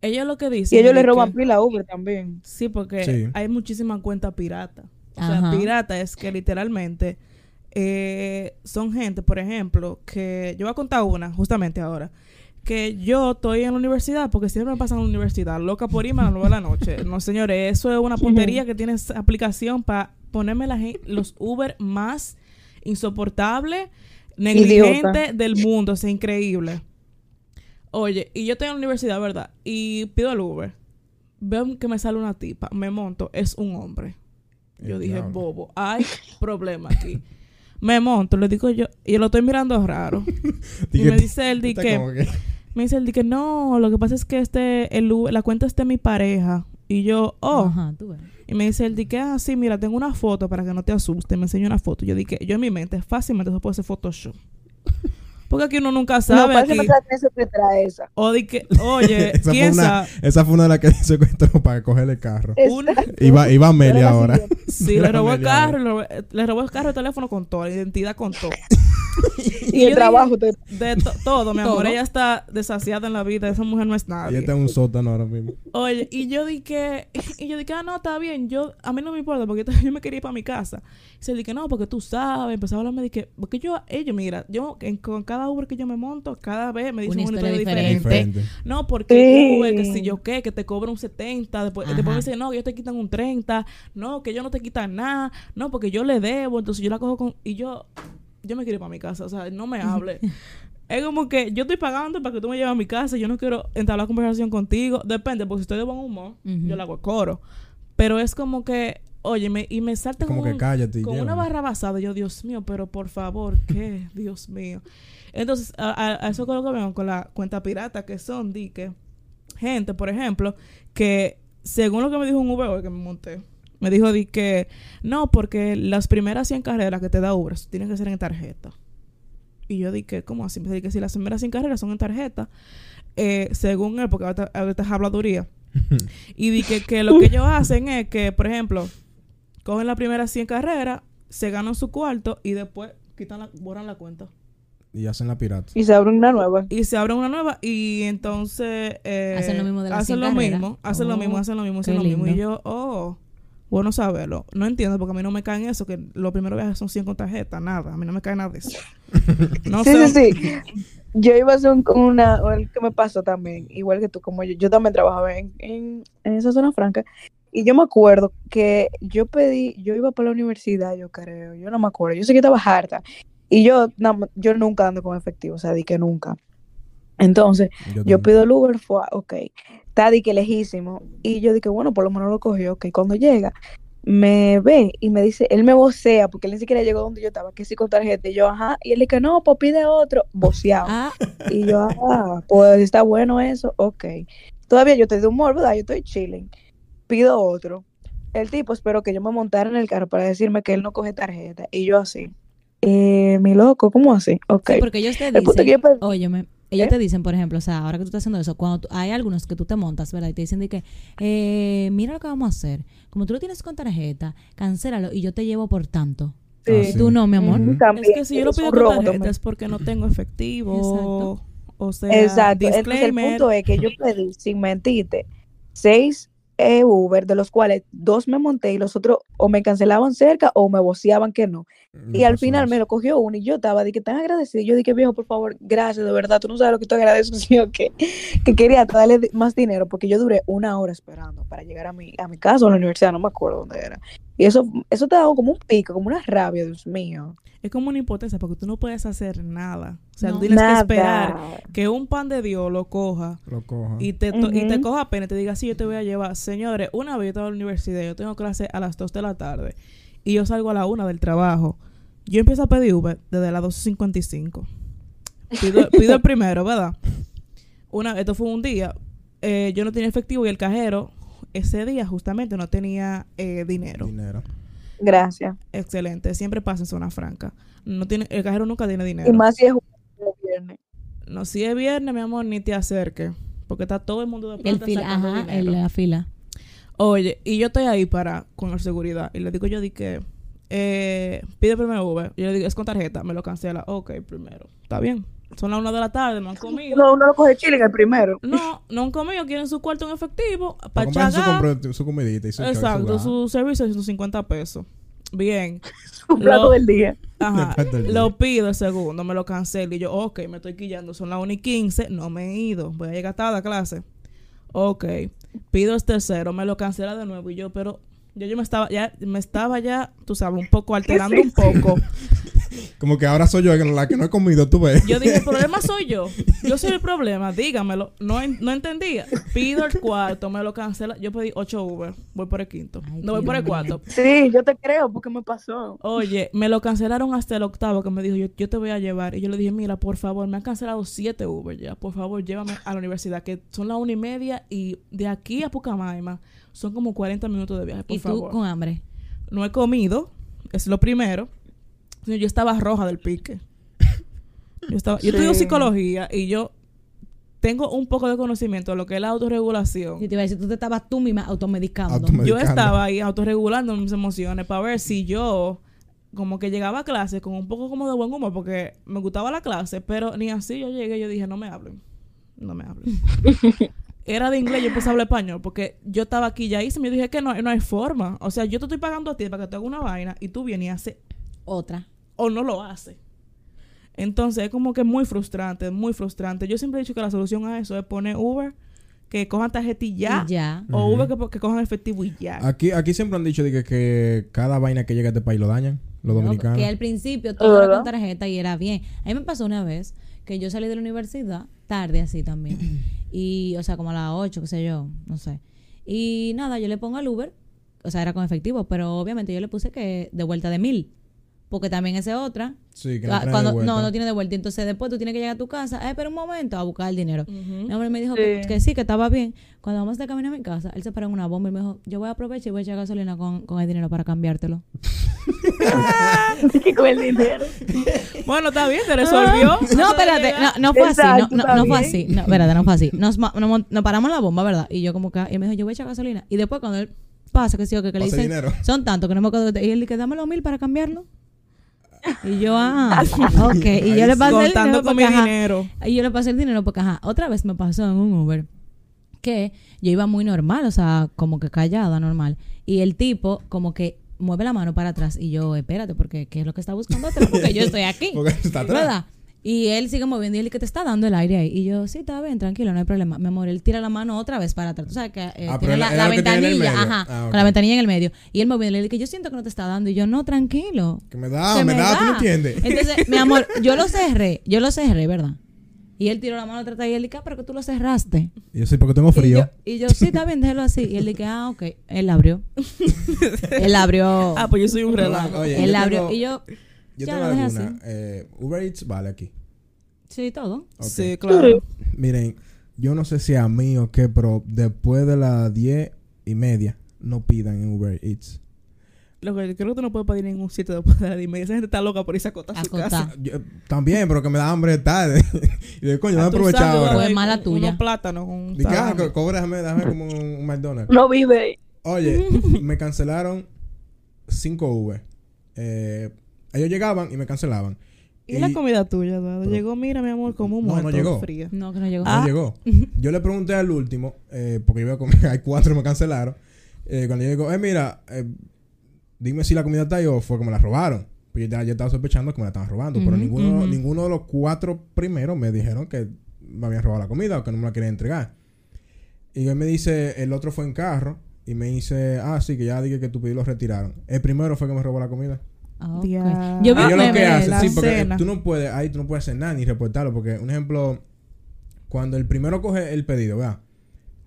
Ellos lo que Y dicen. ellos le roban que- pila a Uber también. Sí, porque Sí. hay muchísimas cuentas pirata. O sea, pirata es que literalmente eh, son gente, por ejemplo, que yo voy a contar una justamente ahora. Que yo estoy en la universidad, porque siempre me pasa en la universidad, loca por irme a las 9 de la noche. No, señores, eso es una puntería que tiene esa aplicación para ponerme la los Uber más insoportables, negligentes del mundo. O sea, increíble. Oye, y yo estoy en la universidad, ¿verdad? Y pido el Uber. Veo que me sale una tipa, me monto, es un hombre. Yo El dije, diablo. bobo, hay problema aquí. Me monto, le digo yo, y yo lo estoy mirando raro. y me dice él, di está que, me dice él, di que no, lo que pasa es que este, el, la cuenta es de mi pareja. Y yo, oh, Ajá, tú ves. y me dice él, di que, ah, sí, mira, tengo una foto para que no te asustes. Me enseñó una foto. Yo dije, yo en mi mente, fácilmente eso puede ser Photoshop. Porque aquí uno nunca No, sabe. parece aquí. que no se te trae esa. O di que, oye, esa, fue ¿quién una, esa fue una de las que se secuestró para coger el carro. Un- Exacto. Iba, iba Amelia ahora. Sí, le robó el carro, le robó, el carro, el teléfono con todo, la identidad con todo. Y el trabajo. te- De to- todo, mi amor. Todo. Ella está desasiada en la vida. Esa mujer no es Y nadie. está en un sótano ahora mismo. Oye, y yo dije, y yo dije, ah, no, está bien. Yo, a mí no me importa porque yo me quería ir para mi casa. Y se dije, no, porque tú sabes. Empezaba a hablarme de que, porque yo, ellos, mira, yo en- con cada Uber que yo me monto, cada vez me dicen Una una, historia historia diferente. No, porque Sí. Uber, que si yo qué, que te cobra un 70, después, Ajá. después me dicen, no, que ellos te quitan un 30, no, que ellos no te quitan nada, no, porque yo le debo, entonces yo la cojo con, y yo, yo me quiero ir para mi casa, o sea, no me hable. es como que yo estoy pagando para que tú me lleves a mi casa, yo no quiero entablar conversación contigo, depende, porque si estoy de buen humor, yo le hago el coro, pero es como que, oye, me, y me salta Como con, que cállate con una barra basada, yo, Dios mío, pero por favor, ¿qué? Dios mío. Entonces, a, eso con lo que vemos con la cuenta pirata, que son, di que, gente, por ejemplo, que según lo que me dijo un Uber hoy que me monté, me dijo di que no, porque las primeras 100 carreras que te da Uber tienen que ser en tarjeta. Y yo dije, ¿cómo así? Me dijo que si las primeras 100 carreras son en tarjeta, eh, según él, porque ahorita, ahorita es habladuría. y di que, que lo que ellos hacen es que, por ejemplo, cogen las primeras 100 carreras, se ganan su cuarto y después quitan la, borran la cuenta. Y hacen la pirata. Y se abre una nueva. Y se abre una nueva y entonces... eh, Hacen lo mismo de las Hacen 100 lo mismo, hacen lo Oh, mismo, hacen lo mismo, hacen lo mismo. Y yo, oh, bueno saberlo. No entiendo porque a mí no me caen eso, que los primeros viajes son 100 con tarjeta, nada. A mí no me cae nada de eso. No sí, sé. sí, sí. Yo iba a hacer un, una, el que me pasó también, igual que tú, como yo, yo también trabajaba en, en, en esa zona franca. Y yo me acuerdo que yo pedí, yo iba para la universidad, yo creo, yo no me acuerdo, yo sé que estaba harta. Y yo, na- yo nunca ando con efectivo, o sea, di que nunca. Entonces, yo pido el Uber, fue, ok, está di que lejísimo. Y yo dije, bueno, por lo menos lo cogió, ok. Cuando llega, me ve y me dice, él me vocea, porque él ni siquiera llegó donde yo estaba, que sí con tarjeta. Y yo, ajá. Y él dice, no, pues pide otro, voceado. Ah, Y yo, ah, pues está bueno eso, ok. Todavía yo estoy de humor, ¿verdad? Yo estoy chilling. Pido otro. El tipo esperó que yo me montara en el carro para decirme que él no coge tarjeta. Y yo así, eh, mi loco, ¿cómo así? Ok. sí, porque ellos te dicen, que yo pe- óyeme, ellos ¿Eh? te dicen, por ejemplo, o sea, ahora que tú estás haciendo eso, cuando tú- hay algunos que tú te montas, ¿verdad? Y te dicen de que, eh, mira lo que vamos a hacer. Como tú lo tienes con tarjeta, cancélalo y yo te llevo por tanto. Sí. Ah, Y tú no, mi amor. Es que si yo lo pido con tarjeta también. es porque no tengo efectivo. Exacto. O sea, Exacto. Entonces, el punto es que yo pedí, sin mentirte, seis eh, Uber, de los cuales dos me monté y los otros o me cancelaban cerca o me voceaban que no. Me Y al final me lo cogió uno y yo estaba de que tan agradecido. Yo dije, viejo, por favor, gracias, de verdad, tú no sabes lo que te agradezco, sino que, que quería darle más dinero porque yo duré una hora esperando para llegar a mi, a mi casa o a la universidad, no me acuerdo dónde era. Y eso, eso te daba como un pico, como una rabia, Dios mío. Es como una impotencia porque tú no puedes hacer nada. O sea, No. tú tienes Nada. que esperar que un pan de Dios lo coja Lo coja. y te, to- y te coja pena y te diga, sí, yo te voy a llevar. Señores, una vez yo estaba en la universidad, yo tengo clase a las 2 de la tarde y yo salgo a la 1 del trabajo. Yo empiezo a pedir Uber desde las 12.55. Pido, pido el primero, ¿verdad? Una, esto fue un día. eh, yo no tenía efectivo y el cajero ese día justamente no tenía eh, dinero. Dinero. Gracias. Excelente. Siempre pasa en zona franca. No tiene, el cajero nunca tiene Y dinero. más si es un viernes. No, si es viernes, mi amor, ni te acerques. Porque está todo el mundo de El fila, ajá, dinero. el- la fila. Oye, y yo estoy ahí para con la seguridad. Y le digo yo di que eh, pide primero Uber. Y yo le digo, es con tarjeta, me lo cancela. Ok, primero. Está bien. Son las una de la tarde, no han comido. No, uno lo coge chile en el primero. No, no han comido, quieren su cuarto en efectivo. Para su, su comidita y su Exacto, su, servicio es 150 pesos. Bien. Un plato Lo- del día. Ajá. Día. Lo pido el segundo, me lo cancela. Y yo, ok, me estoy quillando. Son las 1 y 15, no me he ido. Voy a llegar tarde a clase. Ok. Pido el tercero, me lo cancela de nuevo. Y yo, pero yo, yo me estaba ya, me estaba ya, tú sabes, un poco alterando un poco. Como que ahora soy yo la que no he comido, tú ves. Yo dije, el problema soy yo. Yo soy el problema, dígamelo. No, en- no entendía. Pido el cuarto, me lo cancela. Yo pedí 8 Uber. Voy por el quinto. Ay, no voy por el cuarto. Sí, yo te creo porque me pasó. Oye, me lo cancelaron hasta el octavo que me dijo, yo, yo te voy a llevar. Y yo le dije, mira, por favor, me han cancelado siete Uber ya. Por favor, llévame a la universidad, que son las una y media y de aquí a Pucamaima son como 40 minutos de viaje, por Y tú favor. con hambre. No he comido, es lo primero. Yo estaba roja del pique. Yo, estaba, yo estudio psicología y yo tengo un poco de conocimiento de lo que es la autorregulación. Y te iba a decir, tú te estabas tú misma automedicando. Automedicando. Yo estaba ahí autorregulando mis emociones para ver si yo como que llegaba a clase con un poco como de buen humor porque me gustaba la clase, pero ni así yo llegué, yo dije, no me hablen. No me hablen. Era de inglés, yo empecé a hablar español porque yo estaba aquí ya hice, me dije que no, no hay forma. O sea, yo te estoy pagando a ti para que te haga una vaina y tú vienes y haces Otra. O no lo haces. Entonces es como que muy frustrante, muy frustrante. Yo siempre he dicho que la solución a eso es poner Uber, que cojan tarjeta y ya, Y ya. o. Uber que, que cojan efectivo y ya. Aquí, aquí siempre han dicho de que, que cada vaina que llega a este país lo dañan, los No, dominicanos. que al principio todo era con tarjeta y era bien. A mí me pasó una vez que yo salí de la universidad, tarde así también. y, o sea, como a las 8, qué sé yo, no sé. Y nada, yo le pongo al Uber, o sea, era con efectivo, pero obviamente yo le puse que de vuelta de mil. Porque también esa es otra. Sí, que no Ah, de cuando, no, no tiene de vuelta. Entonces después tú tienes que llegar a tu casa, eh, espera un momento, a buscar el dinero. Ujú. Mi hombre me dijo que, Sí. que sí, que estaba bien. Cuando vamos de camino a mi casa, él se paró en una bomba y me dijo, yo voy a aprovechar y voy a echar gasolina con, con el dinero para cambiártelo. que con el dinero. Bueno, está bien, te resolvió. No, espérate, no, no fue así, Exacto, no, no, no fue así. No, espérate, no fue así. Nos, nos, nos paramos la bomba, ¿verdad? Y yo como que, y me dijo, yo voy a echar gasolina. Y después cuando él pasa, que sí, o que, que le dicen, dinero. son tantos que no me acuerdo. de- Y él dice, dame los mil para cambiarlo. Y yo, ah, ok. Y yo le pasé el dinero con mi porque, ajá, dinero. y yo le pasé el dinero porque, ajá, otra vez me pasó en un Uber que yo iba muy normal, o sea, como que callada, normal. Y el tipo, como que mueve la mano para atrás. Y yo, espérate, porque ¿qué es lo que está buscando atrás? Porque yo estoy aquí. Porque está atrás. ¿Verdad? Y él sigue moviendo y él que te está dando el aire ahí. Y yo, sí, está bien, tranquilo, no hay problema. Mi amor, él tira la mano otra vez para atrás. Tú sabes que eh, Ah, tiene la, que ventanilla, ajá, Ah, con la ventanilla en el medio. Y él moviendo, le dije, yo siento que no te está dando. Y yo, no, tranquilo. Que me da, que me, da, tú no entiendes. Entonces, mi amor, yo lo cerré, yo lo cerré, ¿verdad? Y él tiró la mano atrás y él dije, ah, pero que tú lo cerraste. Y yo sí, porque tengo Y frío. yo, y yo, sí, está bien, déjalo así. Y él dije, ah, ok. Él la abrió. él abrió. Ah, pues yo soy un relajo. Oye, él abrió. tengo- Y yo, Yo ya tengo alguna. así. Eh, Uber Eats vale aquí. Sí, todo. Sí, claro. Miren, yo no sé si a mí o qué, pero después de las diez y media no pidan en Uber Eats. Lo que creo que tú no puedes pedir en ningún sitio después de la dime. Esa gente está loca por irse a acotar a su casa. Yo- también, pero que me da hambre tarde. y de coño, no A tu aprovechar sándwich, ahora. Pues eh, mala tuya. Unos plátanos con un ah, cóbrame, dame como un, un McDonald's. No vive ahí. Oye, me cancelaron cinco Uber. Eh, ellos llegaban y me cancelaban. ¿Y la comida tuya, Eduardo? Llegó, mira, mi amor, como un No, no muerto llegó. fría. No, que no llegó. No Ah. llegó. Yo le pregunté al último, eh, porque iba a comer, hay cuatro que me cancelaron. Eh, cuando yo digo, eh, mira, eh, dime si la comida está ahí o fue que me la robaron. Pues yo, ya, yo estaba sospechando que me la estaban robando, pero ninguno, ninguno de los cuatro primeros me dijeron que me habían robado la comida o que no me la querían entregar. Y él me dice, el otro fue en carro y me dice, ah, sí, que ya dije que tu pedido lo retiraron. El primero fue que me robó la comida. Ah, ok. Ya. Yo Ah, Ellos lo que hacen, sí, porque cena. tú no puedes, ahí tú no puedes hacer nada ni reportarlo, porque un ejemplo, cuando el primero coge el pedido, ¿verdad?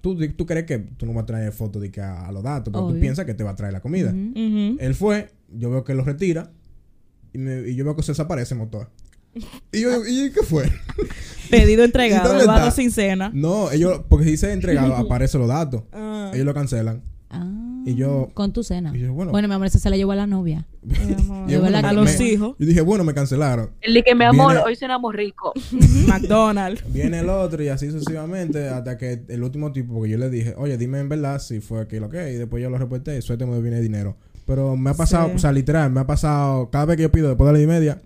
Tú, tú crees que tú no vas a traer foto de que a, a los datos, pero tú piensas que te va a traer la comida. Él fue, yo veo que lo retira y, me- y yo veo que se desaparece el motor. Y yo digo, ¿y qué fue? Pedido ¿Y entregado, está? sin cena. No, ellos, porque si dice entregado, aparecen los datos. Ah, Ellos lo cancelan. Ah, Y yo- Con tu cena. Y yo, bueno, Bueno, mi amor, esa se la llevó a la novia. verdad bueno, a que los me- hijos. Yo dije, bueno, me cancelaron. Él dice que mi amor, Viene- hoy cenamos rico. McDonald's. Viene el otro y así sucesivamente hasta que el último tipo, porque yo le dije, oye, dime en verdad si fue que lo que, y después yo lo reporté y suerte me viene dinero. Pero me ha pasado, Sí. o sea, literal, me ha pasado, cada vez que yo pido después de diez y media,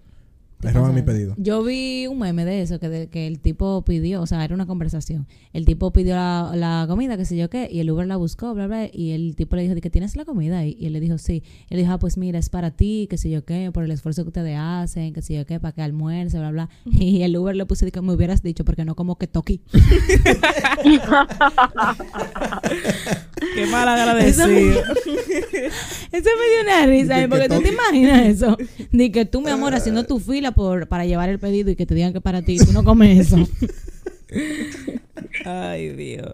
me roban mi pedido. Yo vi un meme de eso, que, de- que el tipo pidió, o sea, era una conversación. El tipo pidió la, la comida, que sé yo qué, y el Uber la buscó, bla, bla, y el tipo le dijo, ¿de que tienes la comida? Y, y él le dijo, sí. Y él dijo, ah, pues mira, es para ti, que sé yo qué, por el esfuerzo que ustedes hacen, que sé yo qué, para que almuerce, bla, bla. Y el Uber le puso, que me hubieras dicho, porque no como que toqui. Qué mal agradecido. Eso me dio una risa, ¿eh? porque que tú te imaginas eso. De que tú, mi amor, haciendo tu fila por, para llevar el pedido y que te digan que para ti, tú no comes eso. Ay, Dios.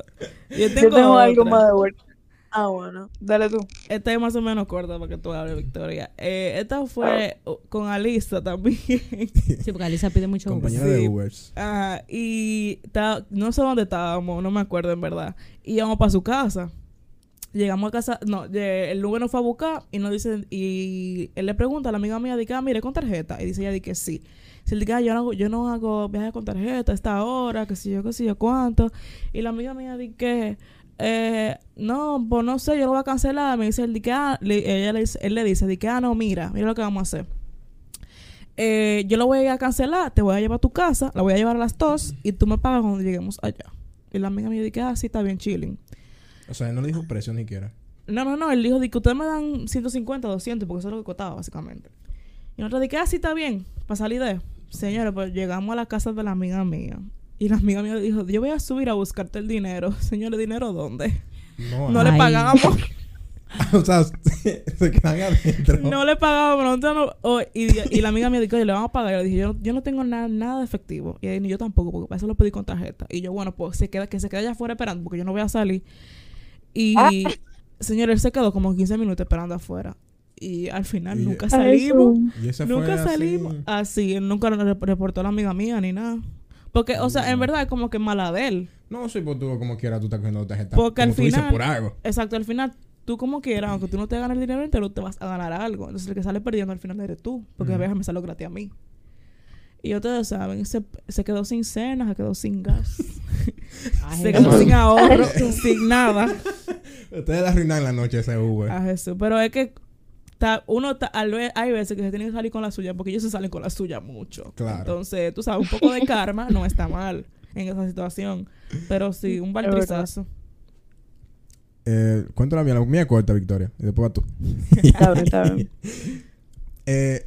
Yo Yo tengo, algo más de vuelta. Ah, bueno. Dale tú. Esta es más o menos corta para que tú hables, Victoria. Eh, esta fue uh, con Alisa también. Sí, porque Alisa pide mucho Uber. Compañera Sí. de Ubers. Ajá, y ta- no sé dónde estábamos, no me acuerdo en verdad. Y íbamos para su casa. Llegamos a casa, no, de- el Uber nos fue a buscar y nos dice, y él le pregunta a la amiga mía, dice, ah, mire, con tarjeta. Y dice ella, di que sí. Dice, ah, yo no, hago, yo no hago viajes con tarjeta esta hora, que si yo, que si yo cuánto. Y la amiga mía dice que, eh, no, pues no sé, yo lo voy a cancelar. Me dice, él, que, ah, le- ella le él le dice, di que, ah, no, mira, mira lo que vamos a hacer eh, yo la voy a cancelar, te voy a llevar a tu casa, la voy a llevar a las dos y tú me pagas cuando lleguemos allá. Y la amiga me dice, ah, sí, está bien, chilling. O sea, no le dijo precio ni siquiera. No, no, no, él dijo, di que ustedes me dan 150, 200, porque eso es lo que costaba, básicamente. Y nosotros dije, ah, sí, está bien, para salir de... Señores, pues llegamos a la casa de la amiga mía. Y la amiga mía dijo, yo voy a subir a buscarte el dinero. Señores, ¿dinero dónde? No, No le pagamos. o sea, se quedan adentro. No le pagábamos, no- oh, y, y la amiga me dijo, oye, le vamos a pagar. Yo le dije, yo, no- yo no tengo nada, nada de efectivo. Y ella, ni yo tampoco, porque para eso lo pedí con tarjeta. Y yo, bueno, pues se queda, que se quede allá afuera esperando, porque yo no voy a salir. Y, señor, él se quedó como 15 minutos esperando afuera. y al final Y- nunca A salimos. eso. Nunca así. salimos así. Él nunca reportó a la amiga mía ni nada. Porque, o sea, en verdad es como que mala de él. No, sí, pues tú como quiera, tú estás cogiendo tarjeta. Porque como al tú dices, final- por algo. Exacto, al final, tú como quieras, aunque tú no te ganes el dinero entero, te vas a ganar algo. Entonces el que sale perdiendo al final eres tú. Porque a Ujú. veces me salió gratis a mí. Y ustedes saben, se, se quedó sin cena, se quedó sin gas, Ay, se quedó sin ahorro, sin nada. Ustedes la arruinan la noche ese Uber. A Jesús. Pero es que ta- uno ta- al ve- hay veces que se tiene que salir con la suya porque ellos se salen con la suya mucho. Claro. Entonces, tú sabes, un poco de karma no está mal en esa situación. Pero sí, un baltrizazo. Eh, cuéntala mía, la mía es corta, Victoria. Y después vas tú. Está bien, está bien. Eh,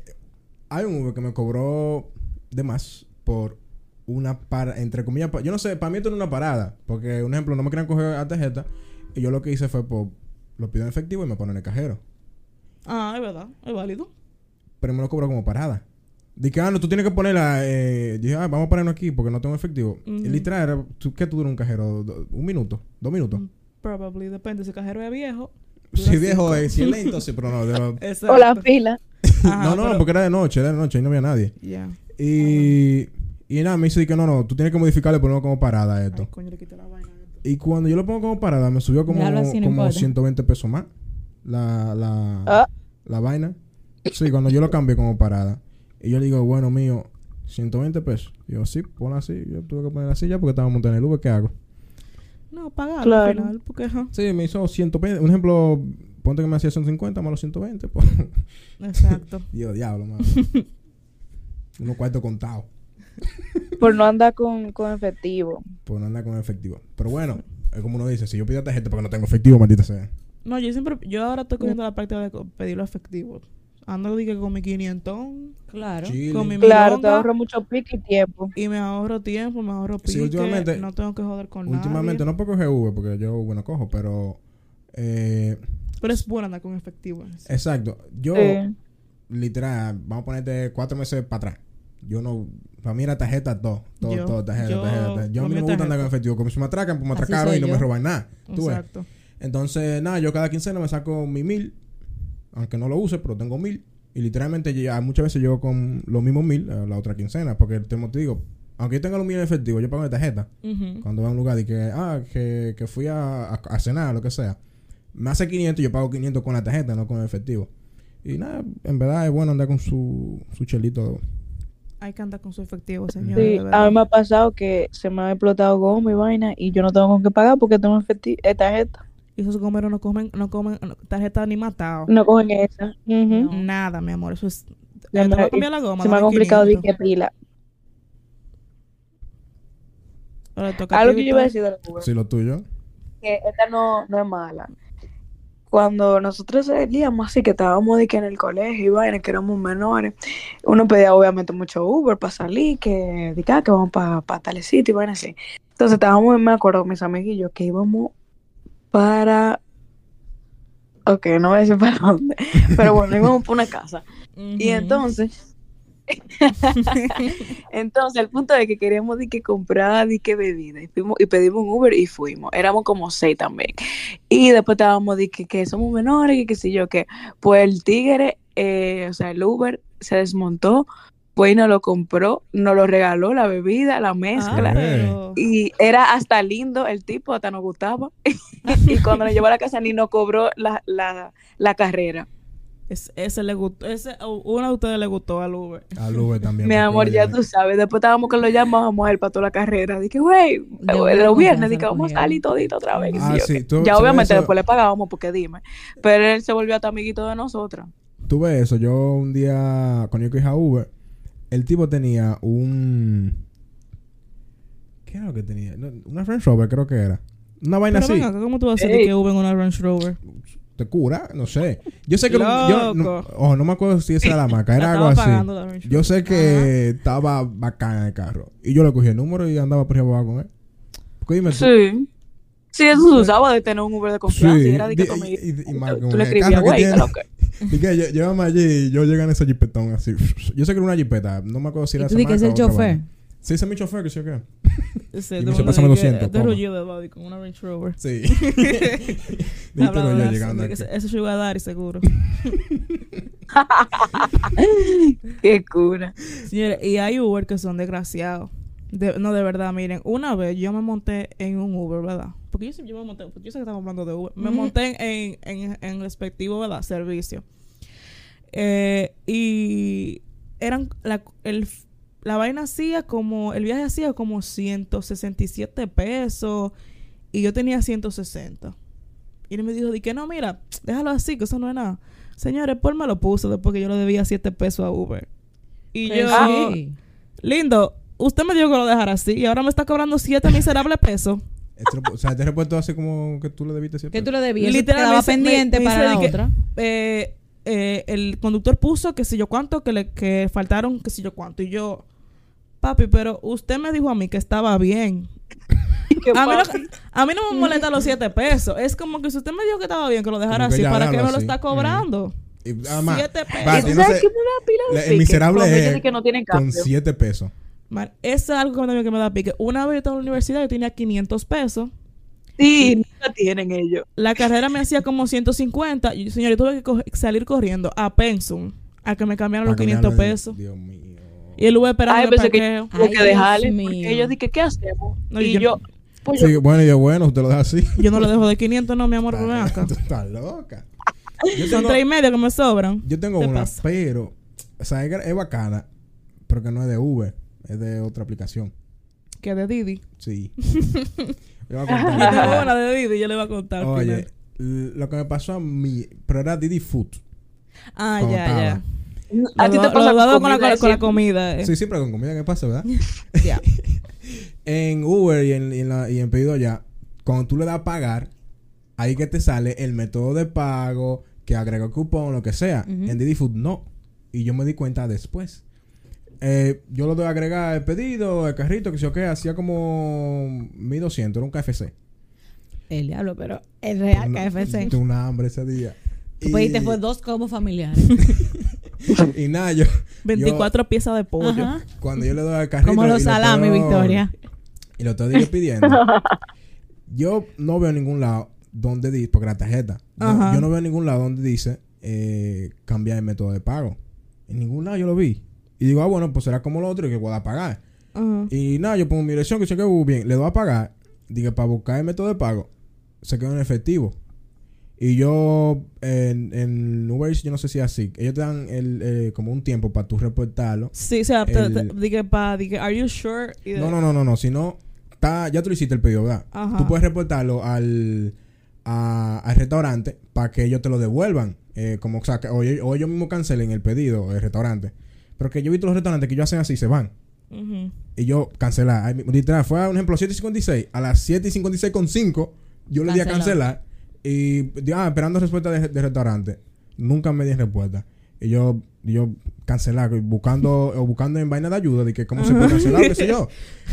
hay un Uber que me cobró de más por una parada, entre comillas, pa- yo no sé, para mí esto no es una parada, porque un ejemplo, no me querían coger a tarjeta y yo lo que hice fue, pues, lo pido en efectivo y me ponen en el cajero. Ah, es verdad, es válido. Pero me lo cobró como parada. Dije, ah, no, tú tienes que ponerla. Eh, dije, ah, vamos a ponerlo aquí porque no tengo efectivo. Y literal, era, ¿tú, ¿qué tú duras un cajero? ¿Un minuto? ¿Dos minutos? Probably, depende. Si el cajero es viejo. Si dura viejo, cinco. eh, si es lento, sí, pero no. O la fila. Ajá, no, no, pero- porque era de noche, era de noche y no había nadie. Ya. Y, y nada, me dice que no, no, tú tienes que modificarle y ponerlo como parada Ay, esto. coño, le quité la vaina. Y cuando yo lo pongo como parada, me subió como, como importa. 120 pesos más la, la, Ah. la vaina. Sí, cuando yo lo cambié como parada. Y yo le digo, bueno, mío, 120 pesos. Y yo, sí, ponla así. Yo tuve que poner así ya porque estaba montando en el Uber, ¿qué hago? No, pagar Claro. al final. Porque, ajá. Sí, me hizo 120. Un ejemplo, ponte que me hacía 150 más los 120. Pues. Exacto. Y yo, diablo, mano. Unos cuartos contados. Por no andar con, con efectivo. Por no andar con efectivo. Pero bueno, es como uno dice, si yo pido tarjeta porque no tengo efectivo, maldita sea. No, yo siempre. Yo ahora estoy cogiendo la práctica de pedirlo efectivo. Ando dije con mi 500 Claro. Chile. con mi Claro, te ahorro mucho pique y tiempo. y me ahorro tiempo, me ahorro pique. Sí, últimamente- no tengo que joder con Últimamente, nadie. no puedo coger Uber porque yo Uber no cojo, pero... Eh, Pero es bueno andar con efectivo. exacto. Yo, Sí. literal, vamos a ponerte cuatro meses para atrás. Yo no... Para mí era tarjeta todo. Todo, Yo- todo, tarjeta, yo- tarjeta. Yo a mí mío me gusta andar con efectivo. Como si me atracan, pues me atracaron y no me roban nada. ¿Tú ves? Exacto. Entonces, nada, yo cada quincena me saco mi mil, aunque no lo use, pero tengo mil. Y literalmente ya muchas veces llego con los mismos mil a la otra quincena, porque te, te digo, aunque yo tenga los mil en efectivo, yo pago de tarjeta. Cuando voy a un lugar y que, ah, que, que fui a, a, a cenar, lo que sea. Me hace 500 y yo pago 500 con la tarjeta, no con el efectivo. Y nada, en verdad es bueno andar con su, su chelito. Hay que andar con su efectivo, señor. Sí, a mí me ha pasado que se me ha explotado goma y vaina y yo no tengo con qué pagar porque tengo efecti- eh, tarjeta. Y esos gomeros no comen, no comen no, tarjeta ni matado. No cogen esa. No. Nada, mi amor. Eso es. Ya Eh, me- la goma. se me ha complicado de 500. que pila. Ahora toca a Algo que yo iba a decir de la Uber, Si lo tuyo. que esta no, no es mala. Cuando nosotros salíamos así, que estábamos de que en el colegio y vaina, que éramos menores, uno pedía obviamente mucho Uber para salir, que, de que, ah, que vamos para tal sitio y vaina así. Entonces estábamos, me acuerdo, mis amiguillos, que íbamos para... Ok, no voy a decir para dónde, pero bueno, íbamos para una casa. Y entonces, entonces el punto es que queríamos de que comprar de que bebida y, fuimos, y pedimos un Uber y fuimos. Éramos como seis también. Y después estábamos de que, que somos menores y que sé yo qué. Pues el tigre, eh, o sea, el Uber se desmontó, pues y nos lo compró, nos lo regaló la bebida, la Ah, mezcla. pero- Y era hasta lindo el tipo, hasta nos gustaba. y cuando nos llevó a la casa ni nos cobró la, la, la carrera. Es- ese le gustó. Ese, uno de ustedes le gustó al Uber. Al Uber también. Mi amor, ya tú sabes. Después estábamos que lo llamábamos a él para toda la carrera. Dije, güey, buena los viernes, dije, vamos a salir todito otra vez. Ah, sí, tú- ya obviamente eso- después le pagábamos porque dime. Pero él se volvió hasta amiguito de nosotras. Tú ves eso, yo un día, cuando yo cogí a Uber, el tipo tenía un... ¿Qué era lo que tenía? Una Range Rover creo que era. Una vaina Pero así. venga, ¿cómo tú vas a Ey. que Uber en una Range Rover? ¿Te cura? No sé. Yo sé que... yo, no, oh, no me acuerdo si esa era la marca, era algo así. Yo sé que estaba bacán el carro. Y yo le cogí el número y andaba por ahí abajo con él. Porque dime tú. Sí. Sí, eso se usaba de tener un Uber de confianza. Sí, y era de que amiguito. y- y- y más Tú como le el escribías, güey, llévame allí y yo llegué en ese jipetón así. Yo sé que era una jipeta. No me acuerdo si era tú esa que es el chofer. Sí, ese es mi chofer, que sí o qué. Dice, uno "Pásame de que- 200, De toma". rollo de body con una Range Rover. Sí. Hablando yo llegando eso, Ese Sugar Daddy seguro. Qué cura. Señores, y hay Uber que son desgraciados. De- no, de verdad, miren, una vez yo me monté en un Uber, ¿verdad? Porque yo, siempre me monté, yo sé que estamos hablando de Uber. Me monté en, en, en respectivo, ¿verdad? Servicio. Eh, y eran, la, el, la vaina hacía como, el viaje hacía como 167 pesos y yo tenía 160. Y él me dijo, di que no, mira, déjalo así, que eso no es nada. Señores, pues me lo puso después que yo le debía 7 pesos a Uber. Y Pero yo, sí. lindo, usted me dijo que lo dejara así y ahora me está cobrando 7 miserables pesos. Este o sea, este repuesto hace como que tú le debiste siempre. Que tú lo debías. Literalmente Literalmente me- pendiente me para la que-. Eh, eh, el conductor puso que si yo cuánto, que le que faltaron que si yo cuánto. Y yo, papi, pero usted me dijo a mí que estaba bien. A mí, no, papi. a mí no me molesta los 7 pesos. Es como que si usted me dijo que estaba bien, que lo dejara Como así, ¿para qué me lo está cobrando? Y además, Siete pesos. va, ¿Y tú yo no sabes sé, qué me da pila de la- el miserable es dicen que no tienen con. 7 pesos. Man, eso es algo que me, da pique. Una vez yo estaba en la universidad, yo tenía 500 pesos. Sí, no la tienen ellos. La carrera me hacía como 150. Y, señor, yo tuve que co- salir corriendo a Pensum a que me cambiaran los Para 500 cambiarlo de- pesos. Dios mío. Y él hubo esperando Ay, pensé que tuvo Ay, que Dios dejarle. mío. Porque ellos dije, ¿qué hacemos? No, y yo- yo, pues Sí, bueno, y yo, bueno, usted lo deja así. Yo no le dejo de 500, no, mi amor, ven acá. Tú estás loca. Yo Son tengo, tres y medio que me sobran. yo tengo ¿Qué una, pasa? pero, o sea, es, es bacana, pero que no es de Uber, es de otra aplicación. Que de Didi. Sí. Yo voy a Yo contar. tengo una de Didi, yo le voy a contar. Oye, final. lo que me pasó a mí, pero era Didi Food. Ah, ya, estaba. ya. A ti Lo- te lo pasa dado con la, comida, con la sí. comida. eh. Sí, siempre con comida que pasa, ¿verdad? Ya. en Uber y en, y en la- y en pedido ya, cuando tú le das a pagar, ahí que te sale el método de pago, que agrega cupón, lo que sea. En Didi Food no. Y yo me di cuenta después. Eh, yo lo doy a agregar el pedido, el carrito, que sé yo qué, hacía como 1200, era un KFC. El diablo, pero el real Una- KFC. Tuve una hambre ese día. Tú pediste fue dos combos familiares. y nada, yo, 24 piezas de pollo. Ajá. cuando yo le doy al carrito. Como los lo salami, estoy- Victoria. Y lo estoy pidiendo. yo no veo en ningún lado donde dice, porque la tarjeta, yo, no veo en ningún lado donde dice eh, cambiar el método de pago. En ningún lado yo lo vi. Y digo, ah, bueno, pues será como lo otro y que pueda a pagar. Ajá. Y nada, yo pongo mi dirección, que sé que uh, bien, le doy a pagar. Digo, para buscar el método de pago, se quedó en efectivo. Y yo, en, en Uber Eats, yo no sé si es así. Ellos te dan el, eh, como un tiempo para tú reportarlo. Sí, o sea, dije pa, dije, are you sure? Y de- No, no, no, no, no. Si no, está, ya tú hiciste el pedido, ¿verdad? Ajá. Tú puedes reportarlo al, a- al restaurante para que ellos te lo devuelvan. Eh, como, o sea, que- o, ellos- o ellos mismos cancelen el pedido, el restaurante. Pero que yo he visto los restaurantes que ellos hacen así, se van. Y yo cancelar. Literal, fue a un ejemplo 7.56. A las 7.56 con 5, yo le di a cancelar. Y, ah, esperando respuesta de, de restaurante. Nunca me di respuesta. Y yo, yo cancelar, buscando, o buscando en vaina de ayuda, de que cómo se puede cancelar, qué sé yo.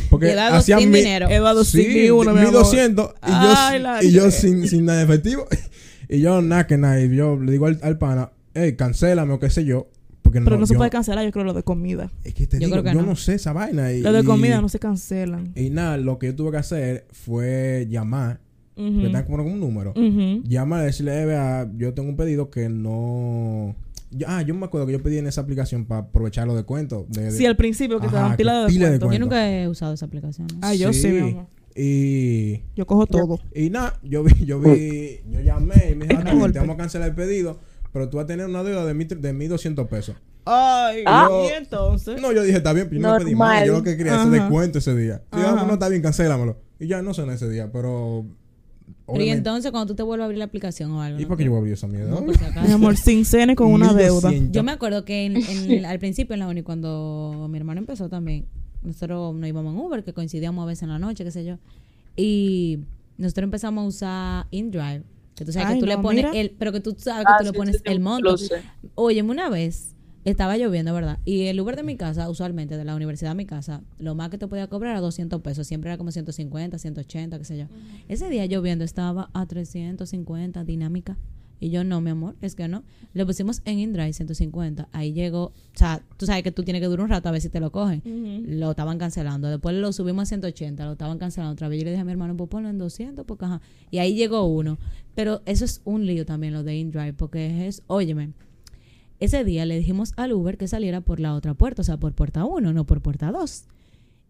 Porque hacían sin mi- dinero. Eduardo Sí, sin amor. 1200 y yo, Ay, la y yo sin, sin nada de efectivo. y yo, nada que nada. Y yo le digo al, al pana, hey, cancélame o qué sé yo. Porque Pero no, se yo- puede cancelar, yo creo, lo de comida. Es que te Yo digo, creo que yo no. no. sé esa vaina. Y, Lo de y- comida no se cancelan. y nada, lo que yo tuve que hacer fue llamar, Ujú. que están como con un número. Ujú. Llamar y decirle, eh, vea, yo tengo un pedido que no. Yo- ah, yo me acuerdo que yo pedí en esa aplicación para aprovechar los descuentos. De, de- Sí, al principio que te Ajá, daban pila de pila de descuento. Yo nunca he usado esa aplicación. ¿no? Ah, yo sí, mi amor. Y. Yo cojo todo. Y nada, yo vi, yo vi, yo llamé y me dijo, "Ah, Golpe. te vamos a cancelar el pedido, pero tú vas a tener una deuda de, mil, de 1200 pesos. Ay, Ah. y entonces. No, yo dije, está bien, pero yo no pedí más. Yo lo que quería es descuento ese día. Y yo. "Ah, no, está bien, cancélamelo. Y ya no son ese día, pero. Pero y entonces cuando tú te vuelves a abrir la aplicación o algo. ¿Y ¿no? por qué yo voy a abrir esa mierda? No, por si acaso. Mi amor, sin cene con una deuda. 1200. Yo me acuerdo que en- en- al principio en la uni, cuando mi hermano empezó también, nosotros nos íbamos en Uber, que coincidíamos a veces en la noche, qué sé yo. Y nosotros empezamos a usar InDrive. Que tú sabes Ay, que tú le pones mira. el, pero que tú sabes que Ah, tú le pones sí, sí, el monto. Óyeme, una vez estaba lloviendo, ¿verdad? Y el Uber de mi casa, usualmente de la universidad a mi casa, lo más que te podía cobrar era 200 pesos. Siempre era como 150, 180, qué sé yo. Ese día lloviendo estaba a 350, dinámica. Y yo, no, mi amor, es que no. Le pusimos en InDrive 150. Ahí llegó, o sea, tú sabes que tú tienes que durar un rato a ver si te lo cogen. Lo estaban cancelando. Después lo subimos a 180, lo estaban cancelando otra vez. Yo le dije a mi hermano, pues ponlo en 200, porque ajá. Y ahí llegó uno. Pero eso es un lío también, lo de InDrive, porque es, óyeme, Ese día le dijimos al Uber que saliera por la otra puerta, o sea, por puerta 1, no por puerta 2.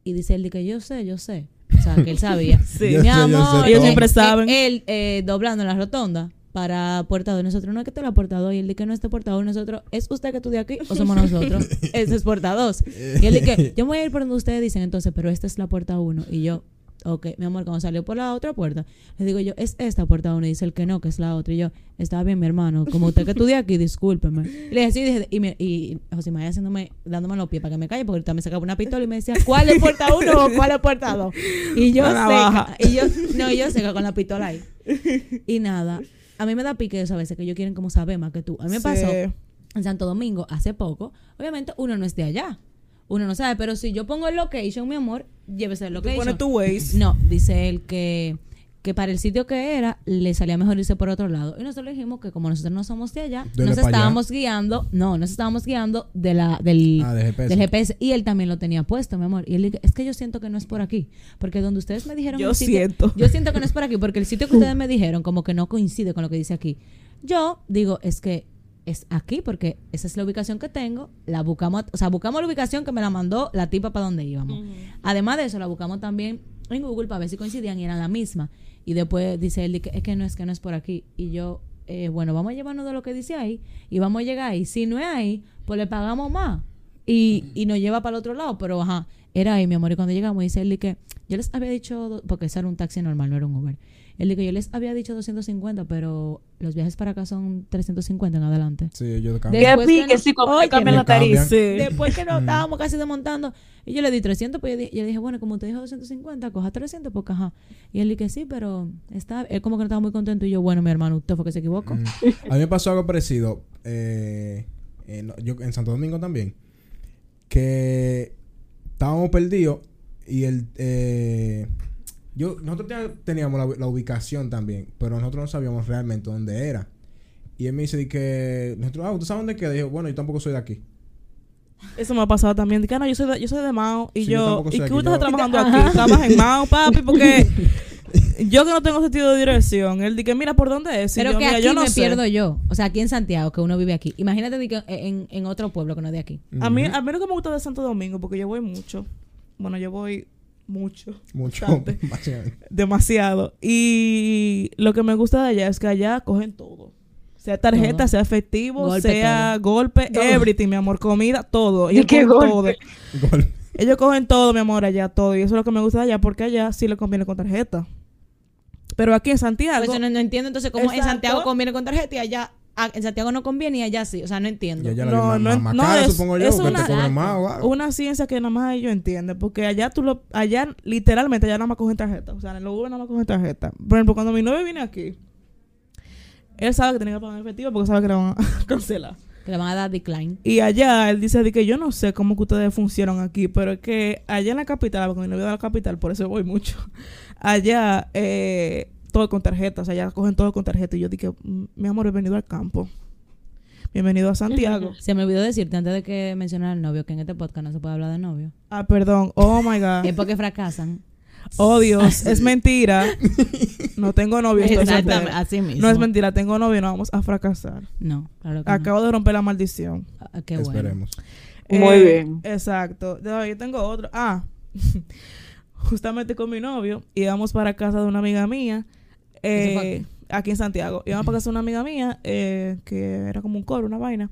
Y dice él de que yo sé, yo sé. O sea, que él sabía. Sí. Yo Mi sé, yo amor, sé Ellos siempre saben. Él eh, doblando en la rotonda para puerta 2. Nosotros no es que te la puerta 2. Y él dice que no es de puerta 2. Nosotros, ¿es usted que estudia aquí o somos nosotros? Ese es puerta 2. Y él dice, yo me voy a ir por donde ustedes dicen entonces, pero esta es la puerta 1. Y yo, ok, mi amor, cuando salió por la otra puerta, le digo yo, es esta puerta 1. Y dice el que no, que es la otra. Y yo, está bien, mi hermano, como usted que estudia aquí, discúlpeme. Y le dije, sí, dije, y, me- y José María haciéndome, dándome los pies para que me calle, porque ahorita me sacaba una pistola y me decía, ¿cuál es puerta 1 o cuál es puerta 2? Y yo seca, y yo, no, y yo seca con la pistola ahí. Y nada, a mí me da pique eso a veces, que ellos quieren como saber más que tú. A mí me Sí. pasó en Santo Domingo hace poco. Obviamente uno no es de allá. Uno no sabe, pero si yo pongo el location, mi amor, llévese el Tú location. pones tu Waze. No, dice él que, que para el sitio que era le salía mejor irse por otro lado. Y nosotros le dijimos que como nosotros no somos de allá, Dele nos allá. estábamos guiando, no, nos estábamos guiando de la, del, Ah, del GPS. del GPS. Y él también lo tenía puesto, mi amor. Y él dice, es que yo siento que no es por aquí. Porque donde ustedes me dijeron... Yo el sitio- siento. Yo siento que no es por aquí, porque el sitio que ustedes me dijeron como que no coincide con lo que dice aquí. Yo digo, es que es aquí porque esa es la ubicación que tengo. La buscamos, o sea, buscamos la ubicación que me la mandó la tipa para donde íbamos. Además de eso, la buscamos también en Google para ver si coincidían y eran la misma. Y después dice él, es que no es que no es por aquí. Y yo, eh, bueno, vamos a llevarnos de lo que dice ahí y vamos a llegar ahí. Si no es ahí, pues le pagamos más. Y, y nos lleva para el otro lado, pero ajá, era ahí, mi amor. Y cuando llegamos, dice él que yo les había dicho, porque ese era un taxi normal, no era un Uber. Él dijo, yo les había dicho 250, pero los viajes para acá son 350 en adelante. Sí, ellos cambian. Después que sí, como Oye, cambian la tarifa. Sí. Después que nos Mm. estábamos casi desmontando, y yo le di 300, pues yo, di- yo dije, bueno, como usted dijo 250, coja 300, porque ajá. Y él dije, sí, pero está, él como que no estaba muy contento. Y yo, bueno, mi hermano, usted fue que se equivocó. Mm. A mí me pasó algo parecido. eh, en, yo, en Santo Domingo también. Que estábamos perdidos y el. eh, yo, nosotros ten- teníamos la, la ubicación también, pero nosotros no sabíamos realmente dónde era. Y él me dice de que. Nosotros, ah, ¿tú sabes dónde queda? Y yo, bueno, yo tampoco soy de aquí. Eso me ha pasado también. Dice, "Ah, no, yo soy de, yo soy de Mao. Y Sí, yo yo, ¿y de qué aquí, usted está yo- trabajando aquí? Trabaja en Mao, papi, porque yo que no tengo sentido de dirección. Él dice, mira, ¿por dónde es? Y pero yo, que "Mira, aquí yo no me sé". pierdo yo. O sea, aquí en Santiago, que uno vive aquí. Imagínate que en, en otro pueblo que no es de aquí. A mí, a mí lo que me gusta de Santo Domingo, porque yo voy mucho. Bueno, yo voy mucho. Mucho. Demasiado. Y lo que me gusta de allá es que allá cogen todo. Sea tarjeta, Todo. sea efectivo, Golpe, sea golpe, Todo. everything, mi amor, comida, todo. ¿Y Ellos qué cogen golpe? todo. Ellos cogen todo, mi amor, allá todo. Y eso es lo que me gusta de allá, porque allá sí le conviene con tarjeta. Pero aquí en Santiago, Pues no, no entiendo entonces cómo en. Santiago conviene con tarjeta y allá ah, en Santiago no conviene y allá sí. O sea, no entiendo. Y allá la No, no, más no, cara, es- supongo yo, es que una- te cobran más o algo. una ciencia que nada más ellos entienden. Porque allá tú lo, allá literalmente allá nada más cogen tarjeta. O sea, en los Uber nada más cogen tarjeta. Por ejemplo, cuando mi novio viene aquí, él sabe que tenía que pagar en efectivo porque sabe que le van a cancelar. Que le van a dar decline. Y allá él dice de que yo no sé cómo que ustedes funcionan aquí, pero es que allá en la capital, porque mi novio de la capital, por eso voy mucho. Allá eh, todo con tarjeta, o sea, allá cogen todo con tarjeta. Y yo dije, "Mm, mi amor, bienvenido al campo. Bienvenido a Santiago. Se me olvidó decirte antes de que mencionara al novio que en este podcast no se puede hablar de novio. Ah, perdón. Oh my God. Es porque fracasan. Oh Dios, es mentira. No tengo novio, estoy Exactamente, así mismo. No es mentira, tengo novio, no vamos a fracasar. No, claro que Acabo de romper la maldición. Ah, qué bueno. Esperemos. Muy bien. Exacto. Yo tengo otro. Ah, justamente con mi novio íbamos para casa de una amiga mía. ¿Eso fue eh, aquí en Santiago. Íbamos para casa de una amiga mía eh, que era como un coro, una vaina.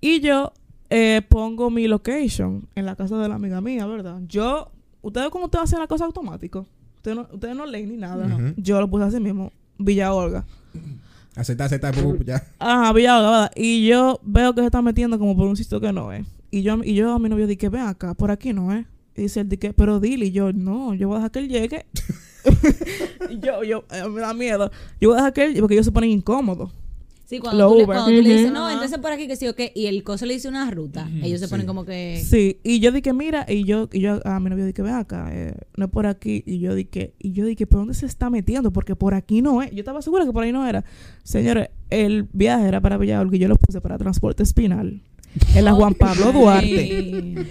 Y yo eh, pongo mi location en la casa de la amiga mía, ¿verdad? Yo, ustedes cómo ustedes hacen la cosa automático. Ustedes no, ustedes no leen ni nada. Yo lo puse así mismo. Villa Olga. Aceptar, aceptar, pu- pu- ya. Ajá, Villa Olga, ¿verdad? Y yo veo que se está metiendo como por un sitio que no es. Y yo, y yo a mi novio dije, ven acá, por aquí no es. Y dice él, dije, pero dile. Y yo, no, yo voy a dejar que él llegue. yo, yo, eh, me da miedo. Yo voy a dejar que él porque ellos se ponen incómodos. Sí, cuando, Lo tú le, Uber. cuando tú le dices, no, entonces por aquí que sí o qué, y el coso le dice una ruta, ellos se Sí. ponen como que... Sí, y yo dije, mira, y yo, y yo a mi novio dije, ven acá, eh, no es por aquí. Y yo dije, y yo dije, ¿por dónde se está metiendo? Porque por aquí no es. Yo estaba segura que por ahí no era. Señores, el viaje era para Villa Olga y yo lo puse para transporte espinal. En la Juan Pablo Duarte.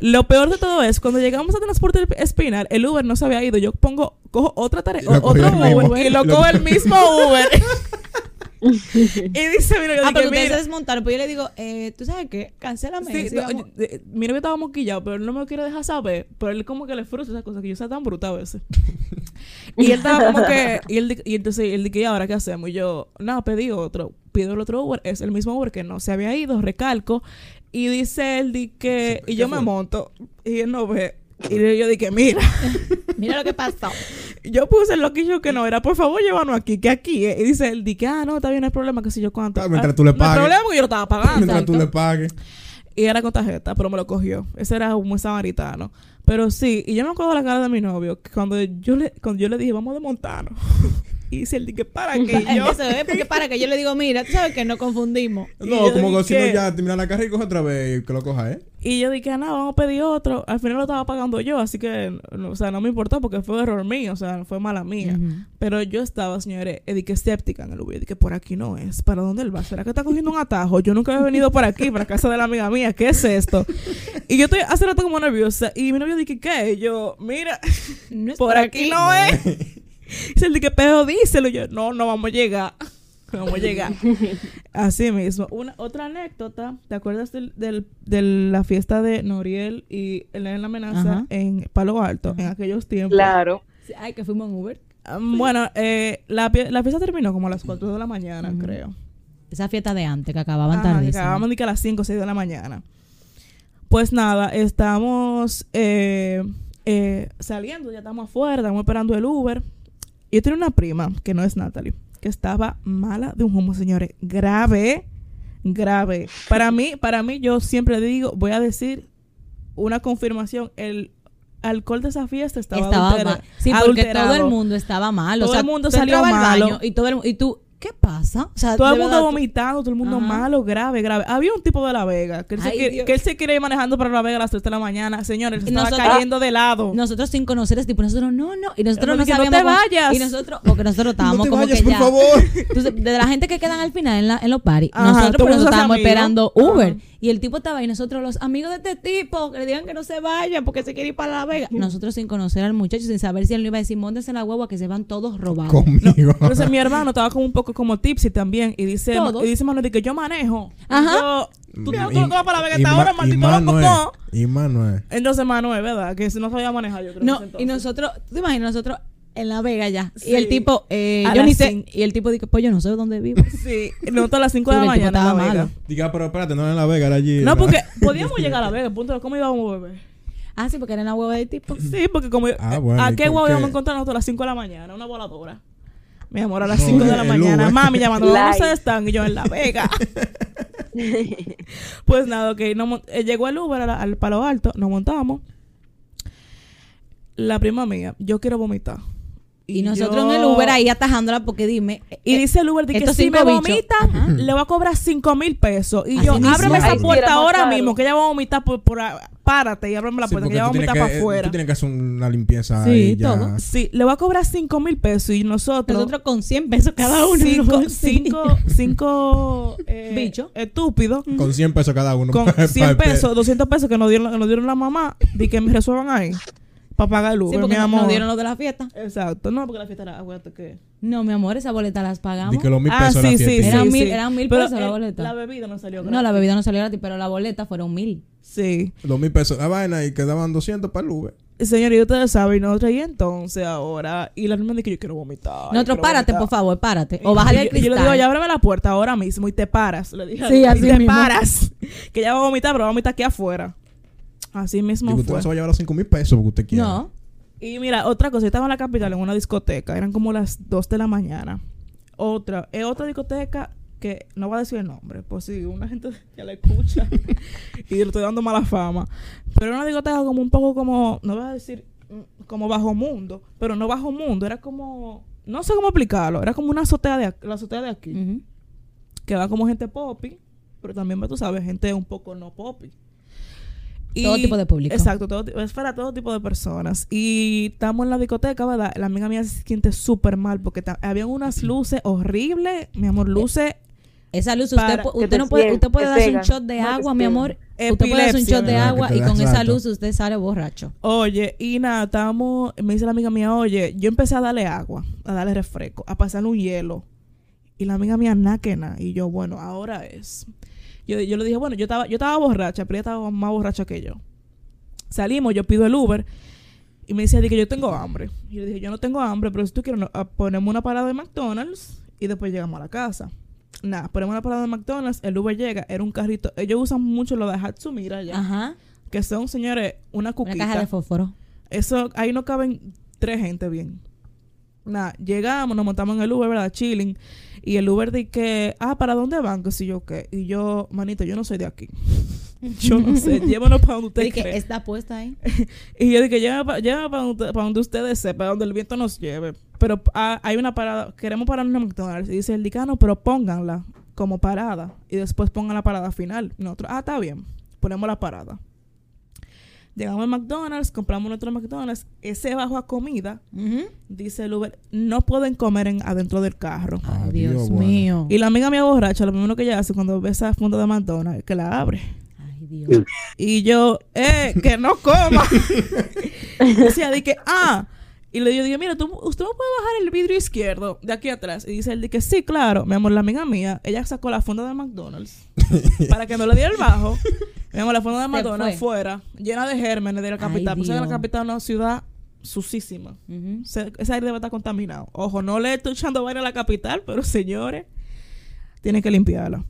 Lo peor de todo es cuando llegamos a transporte espinal, el Uber no se había ido. Yo pongo, cojo otra tarea, otro. Uber y lo Lo- cojo el mismo Uber. y dice, mira, yo Ah, dije, pero ustedes mira. se desmontaron. Pues yo le digo, eh, ¿tú sabes qué? Cancélame. Sí, eso, no, yo- eh, mi novio estaba moquillado, pero él no me lo quiere dejar saber. Pero él como que le frustra esas cosas, que yo soy tan bruta a veces. y él estaba como que... Y, él, y entonces él dije, ¿y ahora qué hacemos? Y yo, no, pedí otro. Pido el otro Uber. Es el mismo Uber que no se había ido, recalco. Y dice él, di que... Y yo ¿qué me monto. Y él no ve. Y yo dije, mira... Mira lo que pasó. Yo puse el loquillo que no era, por favor, llévanos aquí, que aquí. eh. Y dice él, di que, ah, no, está bien, no hay problema, que si yo cuánto. Ah, mientras Ah, tú le No pagues. hay problema, porque yo lo estaba pagando. Mientras tú le pagues. Y era con tarjeta, pero me lo cogió. Ese era un buen samaritano. Pero sí, y yo me acuerdo la cara de mi novio, que cuando yo le, cuando yo le dije, vamos de montarnos. y dice él, di que para que yo. Eso es porque para que yo le digo, mira, tú sabes que no confundimos. No, como que si no dije- ya termina la carrera y coge otra vez y que lo coja, ¿eh? Y yo dije, nada, vamos a pedir otro. Al final lo estaba pagando yo, así que, no, o sea, no me importó porque fue error mío, o sea, fue mala mía. Pero yo estaba, señores, eh, que escéptica en el Uber. Dije, por aquí no es. ¿Para dónde él va? ¿Será que está cogiendo un atajo? Yo nunca había venido por aquí, para casa de la amiga mía. ¿Qué es esto? Y yo estoy hace rato como nerviosa. Y mi novio dije, ¿qué? Y yo, mira, No por aquí no es. Y él dije, pero díselo. Y yo, no, no vamos a llegar. No vamos a llegar. Así mismo. Una, otra anécdota. ¿Te acuerdas del, del- de la fiesta de Noriel y Elena la amenaza Ajá. en Palo Alto en aquellos tiempos? Claro. Ay, que fuimos en Uber. Um, Bueno, eh, la, la fiesta terminó como a las 4 de la mañana, Ujú. creo. Esa fiesta de antes, que acababan Ajá, que tarde. acabamos de que a las 5 o 6 de la mañana. Pues nada, estamos eh, eh, saliendo, ya estamos afuera, estamos esperando el Uber. Yo tengo una prima, que no es Natalie, que estaba mala de un humo, señores. Grave, grave. Para mí, para mí, yo siempre digo, voy a decir una confirmación, el alcohol de esa fiesta estaba, Estaba adultera- mal. Sí, porque todo el mundo estaba mal. o Todo sea, el mundo salió al malo. y todo el, y tú, ¿qué pasa? O sea, Todo el mundo verdad, vomitando, todo el mundo Ajá. malo, grave, grave. Había un tipo de La Vega que él, se, Ay, quiere, Dios. que él se quiere ir manejando para La Vega a las 3 de la mañana. Señores, Y estaba cayendo de lado. Nosotros sin conocer ese tipo, nosotros no, no. Y nosotros no Porque no sabíamos. te vayas. Y nosotros, porque nosotros estábamos no te como vayas, que por ya. favor. Entonces, de la gente que quedan al final en, la, en los paris, Ajá, nosotros mundo se estábamos esperando Uber. Ajá. Y el tipo estaba ahí, nosotros los amigos de este tipo, que le digan que no se vaya porque se quiere ir para La Vega. Nosotros sin conocer al muchacho, sin saber si él no iba a decir, montes en la guagua que se van todos robados. Conmigo. Entonces mi hermano estaba como un poco como tipsy también. Y dice, Todos. y dice Manuel que yo manejo. Ajá. Yo, tú tú no vas para La Vega y esta Ma- hora, y maldito Manuel, loco. Y Manuel. Entonces Manuel, ¿verdad? Que no sabía manejar yo creo. No, y nosotros, ¿te imaginas? Nosotros en La Vega ya. Sí. Y el tipo, eh, yo ni sé. Y el tipo dice, pues yo no sé dónde vivo. Sí, nosotros a las 5 de la mañana en La estaba Vega. malo. Diga, pero espérate, no era en La Vega, era allí. No, porque podíamos llegar a La Vega. Punto. ¿Cómo íbamos a beber? Ah, sí, porque era una hueva del tipo. Sí, porque como... Ah, bueno, ¿A ¿y qué huevo íbamos a encontrar nosotros a las 5 de la mañana? Una voladora. Mi amor, a las No, 5 de la mañana. Uber. Mami llamando, ¿dónde ustedes están? Y yo en La Vega. pues nada, ok. mon- eh, llegó el Uber la- al Palo Alto, nos montamos. La prima mía, yo quiero vomitar. Y nosotros yo- en el Uber ahí atajándola porque dime. Y eh, dice el Uber de que si me cinco bichos. vomita, Ajá. le voy a cobrar 5 mil pesos. Y Así yo, mismo. ábreme esa sí puerta ahora caro. mismo, que ella va a vomitar por, por a- párate y ábreme la Sí, puerta, que porque ella va a vomitar para que- afuera. Tú tienes que hacer una limpieza Sí, ahí ya. todo. Sí, le voy a cobrar 5 mil pesos y nosotros... nosotros con 100 pesos cada uno. Cinco, ¿no? Sí. cinco, cinco eh, Bicho. estúpidos Con 100 pesos cada uno. con Pa- 100 pa- pesos, 200 pesos que nos dieron, que nos dieron la mamá de que me resuelvan ahí para pagar el Sí, Uber, porque mi amor. nos dieron lo de la fiesta. Exacto, no, porque la fiesta era, acuérdate que... No, mi amor, esa boleta las pagamos. Di que los mil Ah, pesos sí, la sí, fiesta. sí, Eran mil- sí. eran mil Pero pesos la el- boleta. La bebida no salió No, la gratis. bebida no salió gratis, pero la boleta fueron mil. Sí. Dos mil pesos la vaina y quedaban 200 para el Uber. Señor, y ustedes saben, y nosotros, y entonces ahora, y la niña dice que yo quiero vomitar. Nosotros, párate, vomitar. por favor, párate. O Y- bájale y el yo- cristal. Y yo le digo, ya ábreme la puerta ahora mismo y te paras. Le dije, Sí, y así te mismo. paras. Que ella va a vomitar, pero va a vomitar aquí afuera. Así mismo Digo, usted fue. no se va a llevar los 5 mil pesos porque usted quiere. No. Y mira, otra cosa, yo estaba en la capital en una discoteca, eran como las 2 de la mañana. Otra, es otra discoteca que no voy a decir el nombre, por si una gente ya la escucha y le estoy dando mala fama. Pero era una discoteca como un poco como, no voy a decir mm, como bajo mundo, pero no bajo mundo, era como, no sé cómo explicarlo, era como una azotea de, la azotea de aquí, que va como gente poppy, pero también, tú sabes, gente un poco no poppy. Todo tipo de público. Exacto, todo, es para todo tipo de personas. Y estamos en la discoteca, ¿verdad? La amiga mía se siente súper mal porque habían unas luces horribles, mi amor, luces Esa luz, usted, usted no puede, usted puede darse un shot de agua, mi amor. Usted puede darse un shot de agua y con esa luz usted sale borracho. Oye, y nada, estábamos, me dice la amiga mía, oye, yo empecé a darle agua, a darle refresco, a pasarle un hielo. Y la amiga mía, na que na. Y yo, bueno, ahora es. Yo, yo le dije, bueno, yo estaba, yo estaba borracha, pero ella estaba más borracha que yo. Salimos, yo pido el Uber. Y me decía, que yo tengo hambre. Y yo le dije, yo no tengo hambre, pero si tú quieres, no- ah, ponemos una parada de McDonald's y después llegamos a la casa. Nada, ponemos una parada de McDonald's, el Uber llega, era un carrito. Ellos usan mucho lo de Hatsumira ya. Ajá. Que son, señores, una Una cuquita. caja de fósforo. Eso, ahí no caben tres gente bien. Nada, llegamos, nos montamos en el Uber, ¿verdad? Chilling. Y el Uber dice que, ah, ¿para dónde van? Que si yo qué. Y yo, manito, yo no soy de aquí. yo no sé, llévanos para donde usted Dije, cree. está puesta ahí. Y yo dije, llévame para donde, pa' donde ustedes sepan, donde el viento nos lleve. Pero ah, hay una parada, queremos pararnos en McDonald's. Y dice el dicano, pero pónganla como parada. Y después pongan la parada final. Y nosotros, ah, está bien. Ponemos la parada. Llegamos al McDonald's, compramos nuestro McDonald's. Ese bajo a comida, dice el Uber, no pueden comer en, adentro del carro. Ay, Dios bueno. mío. Y la amiga mía borracha, lo primero que ella hace cuando ve esa funda de McDonald's es que la abre. Ay, Dios. Y yo, eh, que no coma. Decía, de que, ah. Y le digo, digo, mira, tú, usted me puede bajar el vidrio izquierdo de aquí atrás. Y dice él, que sí, claro. Mi amor, la amiga mía, ella sacó la funda de McDonald's para que me lo diera el bajo. Mi amor, la funda de McDonald's fue. fuera, llena de gérmenes de la Ay, capital. Pues la capital es una ciudad sucísima. Ujú. Se- ese aire debe estar contaminado. Ojo, no le estoy echando vaina a la capital, pero señores, tienen que limpiarla.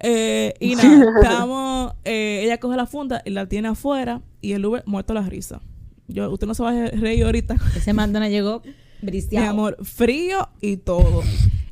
Eh, y nada, estamos, eh, ella coge la funda y la tiene afuera y el Uber muerto la risa. Yo, usted no se va a reír ahorita, Ese McDonald's llegó mi amor, frío y todo.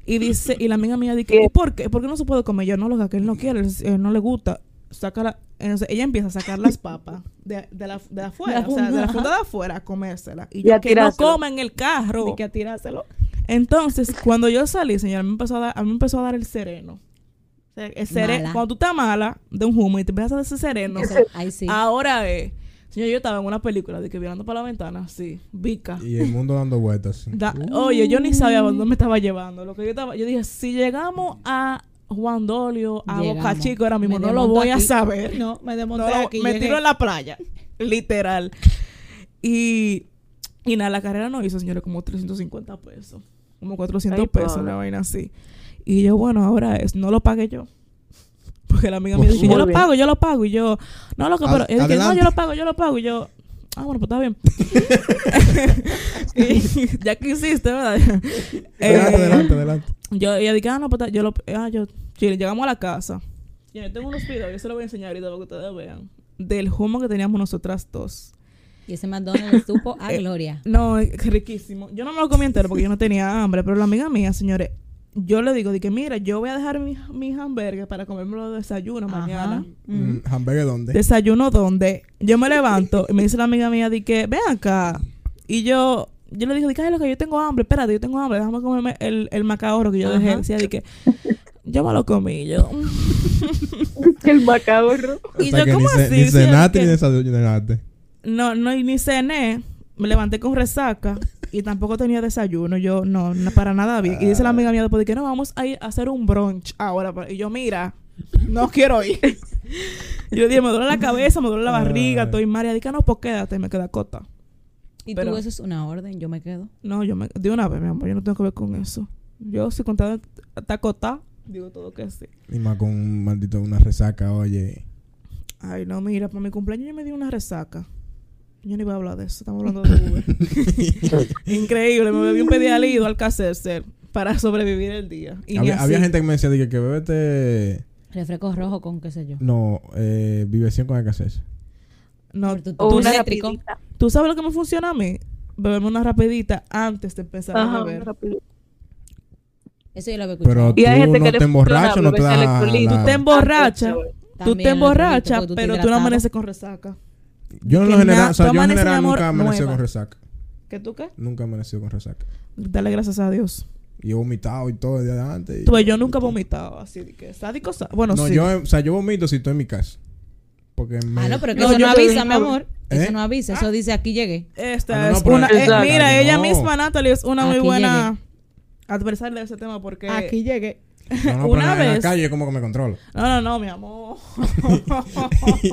Y dice, y la amiga mía dice, ¿y por qué? ¿Por qué no se puede comer? Yo no, lo que él no quiere, él no le gusta. Saca la- entonces ella empieza a sacar las papas de, de la, de afuera, De la o sea, de la funda, de afuera, a comérsela. Y Y yo a que no coma en el carro. Ni que a tirárselo. Entonces, cuando yo salí, señora, a mí me empezó a dar, a mí me empezó a dar el sereno. O sea, el sereno, Mala. cuando tú estás mala de un humo y te empiezas a dar ese sereno, Eso, ahí sí. ahora es. Señor, yo estaba en una película de que mirando para la ventana, así, vica. Y el mundo dando vueltas. sí. Da- Oye, yo ni sabía a dónde me estaba llevando. Lo que yo estaba, yo dije, si llegamos a Juan Dolio, a Boca. Chico ahora mismo, Me no lo voy a saber. No, me No desmonté aquí. me llegué. tiro en la playa, literal. Y, y nada, la carrera no hizo, señores, como 350 pesos. Como 400 Ay, pesos, una vaina así. Y yo, bueno, ahora es, no lo pagué yo. Porque la amiga me Pues, dijo, yo lo bien. pago, yo lo pago. Y yo, no, loco, pero. Ad- Y dije, no, yo lo pago, yo lo pago. Y yo, ah, bueno, pues está bien. Y ya que hiciste, ¿verdad? Adelante, Eh, adelante, adelante. yo, ella dije, ah, no, pues yo lo, ah, yo, chile, llegamos a la casa. Yo tengo unos videos, yo se los voy a enseñar ahorita para que ustedes vean. Del humo que teníamos nosotras dos. Y ese McDonald's supo a Eh, gloria. No, es riquísimo. Yo no me lo comí entero porque yo no tenía hambre, pero la amiga mía, señores, yo le digo, de que mira, yo voy a dejar mi, mi hamburger para comérmelo de desayuno mañana. Ajá. Mm, ¿Hamburger dónde? Desayuno donde yo me levanto y me dice la amiga mía de que ven acá. Y yo, yo le digo, de que, ay, lo que yo tengo hambre, espérate, yo tengo hambre, déjame comerme el, el macaoro que yo dejé. Ajá. Decía de que yo me lo comí, yo. El macabro. Y O sea yo, que ¿cómo ni, ce- así? Ni cenaste ni desayunaste. No, no, y ni cené. Me levanté con resaca y tampoco tenía desayuno. Yo, no, no para nada bien. Y dice la amiga mía después de que no, vamos a ir a hacer un brunch ahora. pa-". Y yo, mira, no quiero ir. Y yo dije, me duele la cabeza, me duele la barriga, Ay. estoy maria. Dije, no, pues quédate, me queda cota. Y pero- tú, eso es una orden, yo me quedo. No, yo me, de una vez, mi amor, yo no tengo que ver con eso. Yo, si contado está acotado, digo todo que sí. Y más con un maldito una resaca, oye. Ay, no, mira, para mi cumpleaños yo me di una resaca. Yo ni voy a hablar de eso, estamos hablando de Uber. Increíble, me bebí un pedialido al ser para sobrevivir el día. Y Había, gente que me decía dije, que bebete. Refresco rojo con qué sé yo. No, eh, viversión con escasez. No, tú- tú una eléctrico. rapidita. ¿Tú sabes lo que me funciona a mí? Beberme una rapidita antes de empezar a Ajá, beber. Eso yo lo había escuchado. Pero Y hay tú gente no que le te emborrachas, no te da. la- Tú te emborrachas, tú te el emborrachas, pero tú no amaneces con resaca. Yo en que lo general, o sea, yo en general nunca he amanecido nueva. con resaca. ¿Qué tú qué? Nunca he amanecido con resaca. Dale gracias a Dios. Y he vomitado y todo el día de antes. y- ves, yo nunca he vomitado así de que sádico, sá- bueno, No, sí. yo, o sea, yo vomito si estoy en mi casa. Porque me... Ah, no, pero que No, eso yo no avisa, mi amor. ¿Eh? Eso no avisa. Eso dice aquí llegué. Esta Ah, no, no, es una. eh, mira, ella No. misma, Natalie, es una muy Aquí buena adversaria de ese tema porque. llegué. No, no, una pero en la vez- calle yo como que me controlo. No, no, no, mi amor. y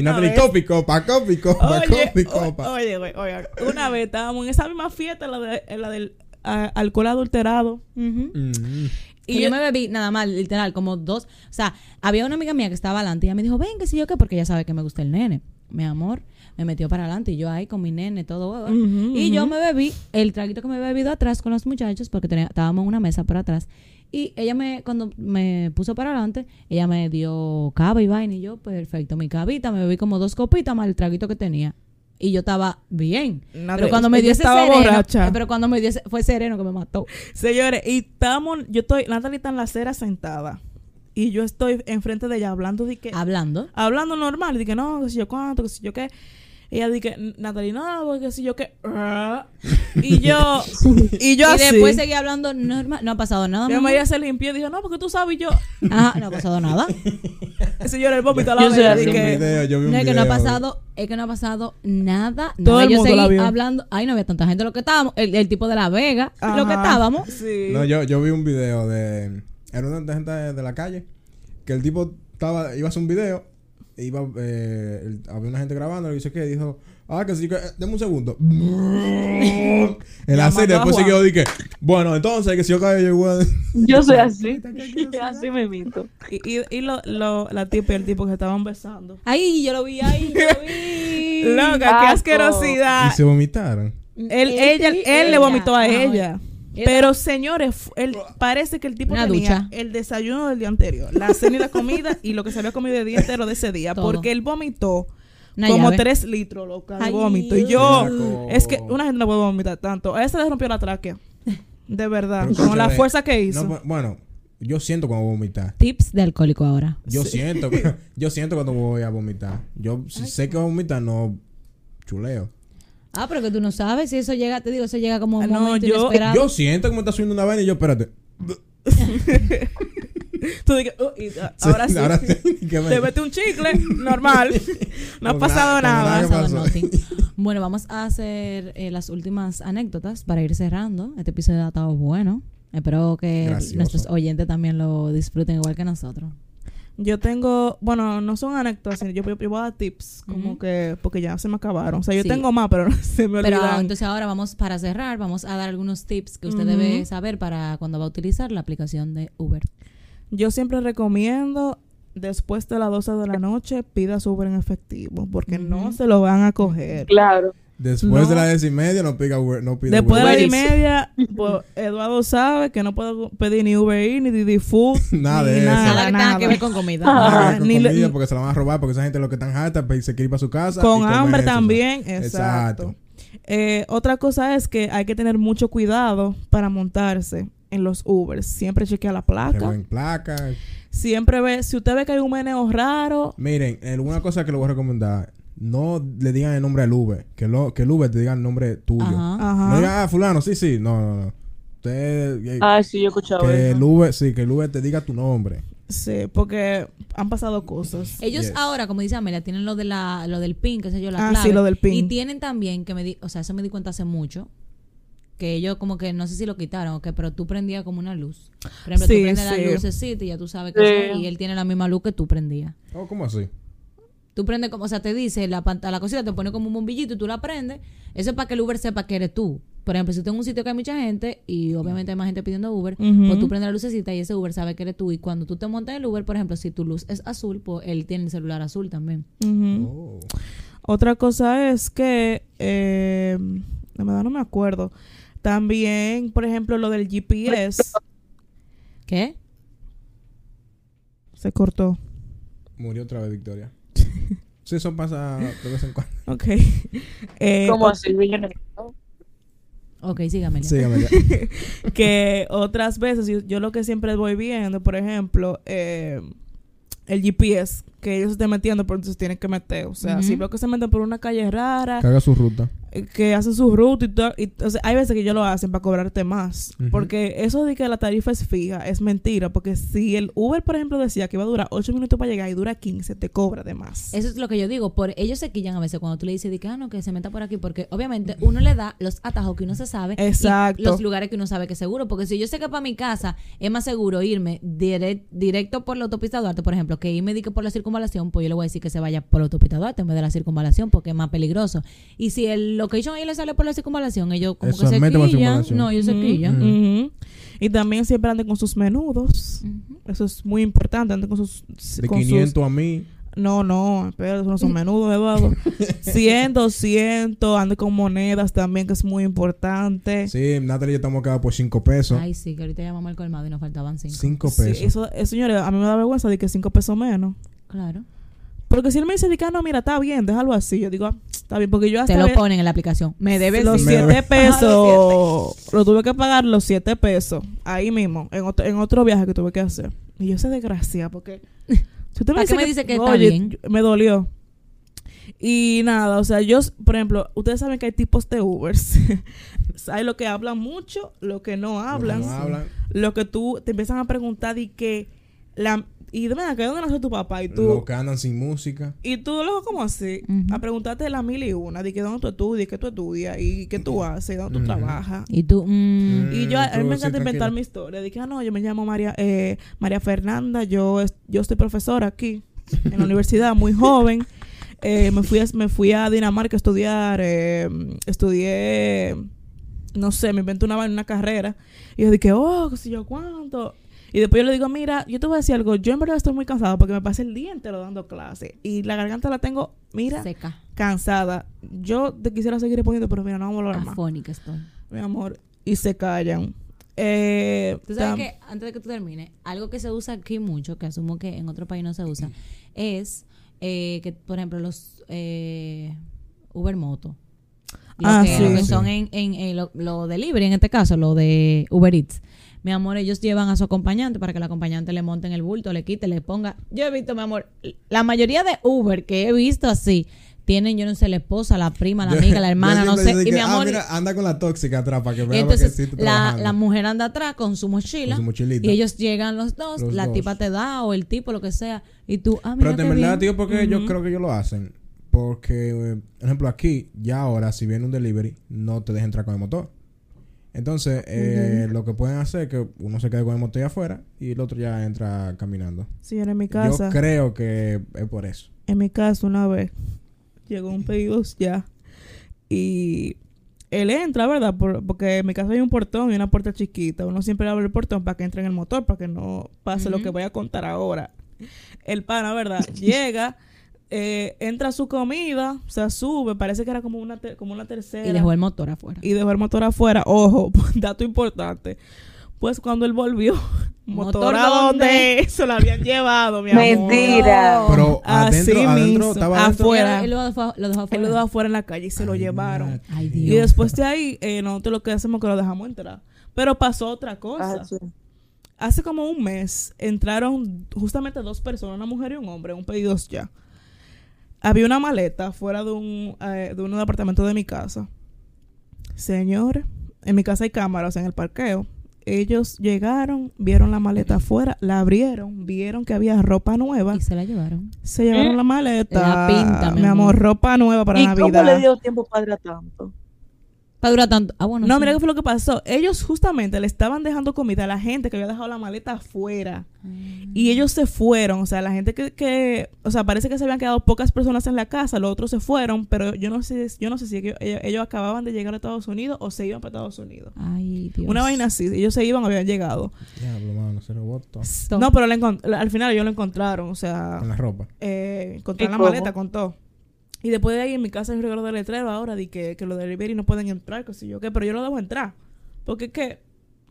Una Natalie, vez- copi, copa, copi, copa, Oye, copi, o- copa. oye, güey, oiga, una vez estábamos en esa misma fiesta, la, de, en la del ah, alcohol adulterado, Mm. Y yo, me bebí nada más, literal, como dos. O sea, había una amiga mía que estaba adelante y ella me dijo, ven, que si yo qué, porque ella sabe que me gusta el nene. Mi amor, me metió para adelante y yo ahí con mi nene, todo. Ujú, y yo me bebí el traguito que me había bebido atrás con los muchachos, porque tenía- estábamos en una mesa por atrás. Y ella me, cuando me puso para adelante, ella me dio cava y vaina y yo, perfecto, mi cavita, me bebí como dos copitas más el traguito que tenía. Y yo estaba bien. Nada, pero cuando me dio ese estaba sereno, borracha. eh, pero cuando me dio ese, fue sereno que me mató. Señores, y estamos, yo estoy, Natalie está en la acera sentada. Y yo estoy enfrente de ella hablando de que, Hablando. hablando normal, de que no, que si yo cuánto, que si yo qué. Ella dice, Natalie, no, porque si yo qué. ah". Y yo, y yo y así. después seguí hablando normal. No ha pasado nada. mi ella se limpió y dijo, no, porque tú sabes, y yo, Ajá, no ha pasado nada. señora, el vómito a la vez. así. y Yo vi un que- video, yo vi un No es que no ha pasado, es que no ha pasado nada. Todo nada. el Yo mundo seguí la vio. hablando. Ay, no había tanta gente lo que estábamos. El, el tipo de la Vega, lo que estábamos. Sí. No, yo, yo vi un video de. Era una gente de la calle. Que el tipo estaba, iba a hacer un video. Iba, eh, el- había una gente grabando. Y dice que dijo. Ah, que sí, que. eh, Deme un segundo. en la serie, después siguió. Dije, bueno, entonces, que si yo caigo, yo igual. Yo soy así. así me mito. Y, y, y lo, lo, la tipa y el tipo que estaban besando. Ay, yo lo vi, ay, yo lo vi. Loca, qué asquerosidad. Y se vomitaron. Él, Él ella, él le vomitó a ella. Pero señores, fu- él, parece que el tipo Una tenía ducha. el desayuno del día anterior, la cena y la comida y lo que se había comido el día entero de ese día, Todo. porque él vomitó Una como llave. tres litros loca, de Ay, vómito. Y yo, es que una gente no puede vomitar tanto. A ese le rompió la tráquea. De verdad, Pero con la fuerza que hizo. no, bu- bueno, yo siento cuando voy a vomitar. Tips de alcohólico ahora. Yo siento, yo siento cuando voy a vomitar. Yo si sé que voy a vomitar, no chuleo. Ah, pero que tú no sabes si eso llega, te digo, eso llega como un no, momento yo- inesperado. Yo siento que me está subiendo una vaina y yo, espérate. Tú dices, "Oh, y, ah, ahora sí. ahora sí, que me- Te mete un chicle, normal. No ha pasado nada. Bueno, vamos a hacer eh, las últimas anécdotas para ir cerrando. Este episodio ha estado bueno. Espero que Gracioso. nuestros oyentes también lo disfruten igual que nosotros. Yo tengo, bueno, no son anécdotas, sino yo, yo voy a dar tips, como que, porque ya se me acabaron. O sea, yo Sí. tengo más, pero se me Pero olvidan. entonces ahora vamos para cerrar, vamos a dar algunos tips que usted debe saber para cuando va a utilizar la aplicación de Uber. Yo siempre recomiendo, después de las 12 de la noche, pida su Uber en efectivo, porque no se lo van a coger. Claro. Después No. de las diez y media no pida Uber- no pida Después de las diez y media, pues, Eduardo sabe que no puedo pedir ni Uber Eats, ni Didi Food, Nada ni de eso. nada, Nada que tenga nada. que ver con comida. Nada Ah, con ni le- comida porque se la van a robar porque esa gente lo que están harta pues, se quiere ir para su casa Con hambre eso, también, o sea. exacto. Eh, otra cosa es que hay que tener mucho cuidado para montarse en los Ubers. Siempre chequea la Que placa. buen placa. Siempre ve, si usted ve que hay un meneo raro, Miren, una cosa que le voy a recomendar, no le digan el nombre al Uber, que, lo, que el Uber te diga el nombre tuyo. Ajá. ajá. No digan, ah, fulano, sí, sí, no, no, no. Usted, eh, Ah, sí, yo he escuchado que eso. el Uber, sí, que el Uber te diga tu nombre. Sí, porque han pasado cosas. Ellos Yes. ahora, como dice Amelia, tienen lo de la, lo del pin, qué sé yo, la Ah, clave. sí, lo del pin. Y tienen también que me di, o sea, eso me di cuenta hace mucho. Que ellos como que no sé si lo quitaron o qué, pero tú prendías como una luz. Por ejemplo, Sí, tú prendes sí. la lucecita y ya tú sabes que Sí. eso- y él tiene la misma luz que tú prendías. Oh, ¿cómo así? Tú prendes como, o sea, te dice, la pantalla, la cosita te pone como un bombillito y tú la prendes. Eso es para que el Uber sepa que eres tú. Por ejemplo, si tú en un sitio que hay mucha gente y obviamente hay más gente pidiendo Uber, pues tú prendes la lucecita y ese Uber sabe que eres tú. Y cuando tú te montas en el Uber, por ejemplo, si tu luz es azul, pues él tiene el celular azul también. Oh. Otra cosa es que, eh, de verdad no me acuerdo. También, por ejemplo, lo del GPS ¿Qué? se cortó. Murió otra vez Victoria. Sí, eso pasa de vez en cuando. Ok. Eh, ¿Cómo o- así? Villanueva? Ok, sígame. Sígame ya. que otras veces, yo, yo lo que siempre voy viendo, por ejemplo, eh, el GPS que ellos estén metiendo, pero entonces tienen que meter. O sea, Ujú. si veo que se meten por una calle rara, Que haga su ruta. Que hacen su ruta y todo. Y, o sea, hay veces que ellos lo hacen para cobrarte más. Porque eso de que la tarifa es fija es mentira. Porque si el Uber, por ejemplo, decía que iba a durar 8 minutos para llegar y dura 15, te cobra de más. Eso es lo que yo digo. Por ellos se quillan a veces cuando tú le dices que, ah, no, que se meta por aquí. Porque obviamente uno le da los atajos que uno se sabe. Exacto. Y los lugares que uno sabe que es seguro. Porque si yo sé que para mi casa es más seguro irme direct- directo por la autopista Duarte, por ejemplo, que irme que por la circunvalación, pues yo le voy a decir que se vaya por la autopista Duarte en vez de la circunvalación porque es más peligroso. Y si el location ahí le sale por la circunvalación, ellos como Eso que se quillan. No, ellos se Ujú, quillan. ujú. Y también siempre anden con sus menudos. Eso es muy importante. Anden con sus. De con sus- 500 a mí. No, no, pero eso no son menudos, Eduardo. 100, 200, ande con monedas también, que es muy importante. Sí, Natalie y yo estamos quedados por 5 pesos. Ay, sí, que ahorita llamamos al colmado y nos faltaban cinco. 5 Sí, pesos. eso, eso, señores, a mí me da vergüenza de que 5 pesos menos. Claro. Porque si él me dice, que, ah, no, mira, está bien, déjalo así. Yo digo, ah, está bien, porque yo hasta Te lo ponen en la aplicación. Me debes los Me 7 debe- pesos. Lo tuve que pagar los 7 pesos. Ahí mismo, en otro, en otro viaje que tuve que hacer. Y yo sé desgracia, porque. Si usted ¿Para qué me dice que está oye, bien? me dolió. Y nada, o sea, yo, por ejemplo, ustedes saben que hay tipos de Ubers. hay lo que hablan mucho, lo que no hablan. No hablan. Lo que tú te empiezan a preguntar y que la y de verdad, que dónde nació tu papá y tú Los que andan sin música. y tú luego como así Ujú. a preguntarte la mil y una de que dónde tú estudias, qué tú estudias y qué tú haces, dónde tú trabajas. Y tú, mm, Y yo, a mí me sí, encanta inventar mi historia. Dije, ah, no, yo me llamo María, eh, María Fernanda, yo, es- yo estoy profesora aquí en la universidad, muy joven. Eh, me, fui a, me fui a Dinamarca a estudiar, eh, estudié, no sé, me inventé una, vaina, una carrera. Y yo dije, oh, qué sé yo cuánto. Y después yo le digo, mira, yo te voy a decir algo, yo en verdad estoy muy cansada porque me pasé el día entero dando clases. Y la garganta la tengo, mira, seca. cansada. Yo te quisiera seguir respondiendo, pero mira, no vamos a hablar más Afónica estoy. mi amor, y se callan. Eh, Tú sabes que, antes de que tú termines, algo que se usa aquí mucho, que asumo que en otro país no se usa, es eh, que, por ejemplo, los eh, Uber Moto. Lo Ah, que, sí. lo que Sí. son en, en, en lo, lo delivery, en este caso, lo de Uber Eats. Mi amor, ellos llevan a su acompañante para que el acompañante le monte en el bulto, le quite, le ponga. Yo he visto, mi amor, la mayoría de Uber que he visto así, tienen, yo no sé, la esposa, la prima, la amiga, la hermana, no sé. Y mi ah, amor, mira, anda con la tóxica atrás para que vea entonces que sí la, la mujer anda atrás con su mochila, Con su mochilita. y ellos llegan los dos, Los la dos. tipa te da o el tipo, lo que sea, y tú, ah, mira Pero de verdad, bien. tío, porque yo creo que ellos lo hacen. Porque, eh, por ejemplo, aquí, ya ahora, si viene un delivery, no te dejan entrar con el motor. Entonces, eh, lo que pueden hacer es que uno se quede con el motor allá afuera y el otro ya entra caminando. Señora, en mi casa, Yo creo que es por eso. en mi casa una vez llegó un pedido ya y él entra, ¿verdad? Por- porque en mi casa hay un portón y una puerta chiquita. Uno siempre abre el portón para que entre en el motor, para que no pase lo que voy a contar ahora. El pana, ¿verdad? Llega, eh, entra a su comida, se sube, parece que era como una, como una tercera. Y dejó el motor afuera. y dejó el motor afuera. Ojo, dato importante. Pues cuando él volvió, ¿Motor a dónde? donde se lo habían llevado, mi amor. Mentira. Pero Así adentro, adentro, mismo. estaba adentro. Afuera. Él lo dejó, lo dejó Él afuera. lo dejó afuera en la calle y se lo llevaron. Ay, Y Dios. después de ahí, eh, nosotros lo que hacemos es que lo dejamos entrar. Pero pasó otra cosa. Ah, sí. Hace como un mes entraron justamente dos personas, una mujer y un hombre, un pedidos ya. Había una maleta fuera de un, eh, de un apartamento de mi casa. Señores, en mi casa hay cámaras en el parqueo. Ellos llegaron, vieron la maleta afuera, la abrieron, vieron que había ropa nueva. Y se la llevaron. Se llevaron la maleta. La pinta, mi mi amor, amor. ropa nueva para ¿Y Navidad. cómo le dio tiempo para tanto? Para durar tanto. Ah, bueno. No, sí. mira qué fue lo que pasó. Ellos justamente le estaban dejando comida a la gente que había dejado la maleta afuera. Y ellos se fueron. O sea, la gente que, que- O sea, parece que se habían quedado pocas personas en la casa. Los otros se fueron. Pero yo no sé, yo no sé si ellos, ellos- acababan de llegar a Estados Unidos o se iban para Estados Unidos. Ay, Dios. Una vaina así. Ellos se iban o habían llegado. Diablo, mano, se lo. No, pero la al final ellos lo encontraron. O sea, Con la ropa. eh, encontraron ¿Y la cómo? maleta con todo. Y después de ahí en mi casa hay un regalo de letrero ahora de que, que los de delivery no pueden entrar, que sé yo qué, pero yo lo dejo entrar. Porque es que,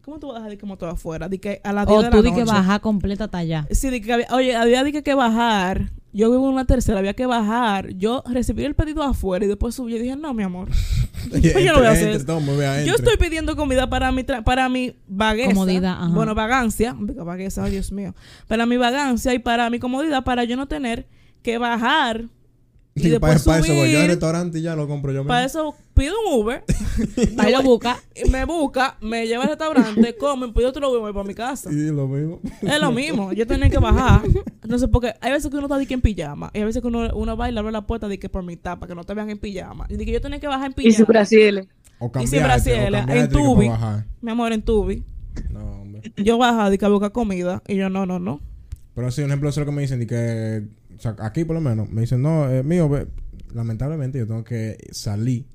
¿cómo tú vas a dejar de que motor afuera? De que a las 10 O de tú la di que noche. baja completa hasta allá. Sí, de que había, oye, había de que, que bajar. Yo vivo en una tercera, había que bajar. Yo recibí el pedido afuera y después subí y dije, no, mi amor. yo no voy a hacer eso. Yo estoy pidiendo comida para mi tra- para mi vagueza. Comodidad, ajá. Bueno, vagancia. Vagueza, ay, Dios mío. Para mi vagancia y para mi comodidad, para yo no tener que bajar y para, después para eso voy yo al restaurante y ya lo compro yo Para eso pido un Uber. Ahí lo busca. y me busca, me lleva al restaurante, come, pido otro Uber y para mi casa. Y lo mismo. Es lo mismo, yo tenía que bajar. Entonces, porque hay veces que uno está de que en pijama. Y hay veces que uno, uno va y le abre la puerta de que por mitad, para que no te vean en pijama. Y de que yo tenía que bajar en Y su pijama. Brasil. O Y sin o brasiles, cambiarte en tubi. Mi amor, en tubi. No, hombre. Yo bajaba de que a buscar comida. Y yo, no, no, no. Pero sí, un ejemplo, eso es lo que me dicen. De que, sea, aquí por lo menos, me dicen, no, eh, mío, ve, lamentablemente yo tengo que salir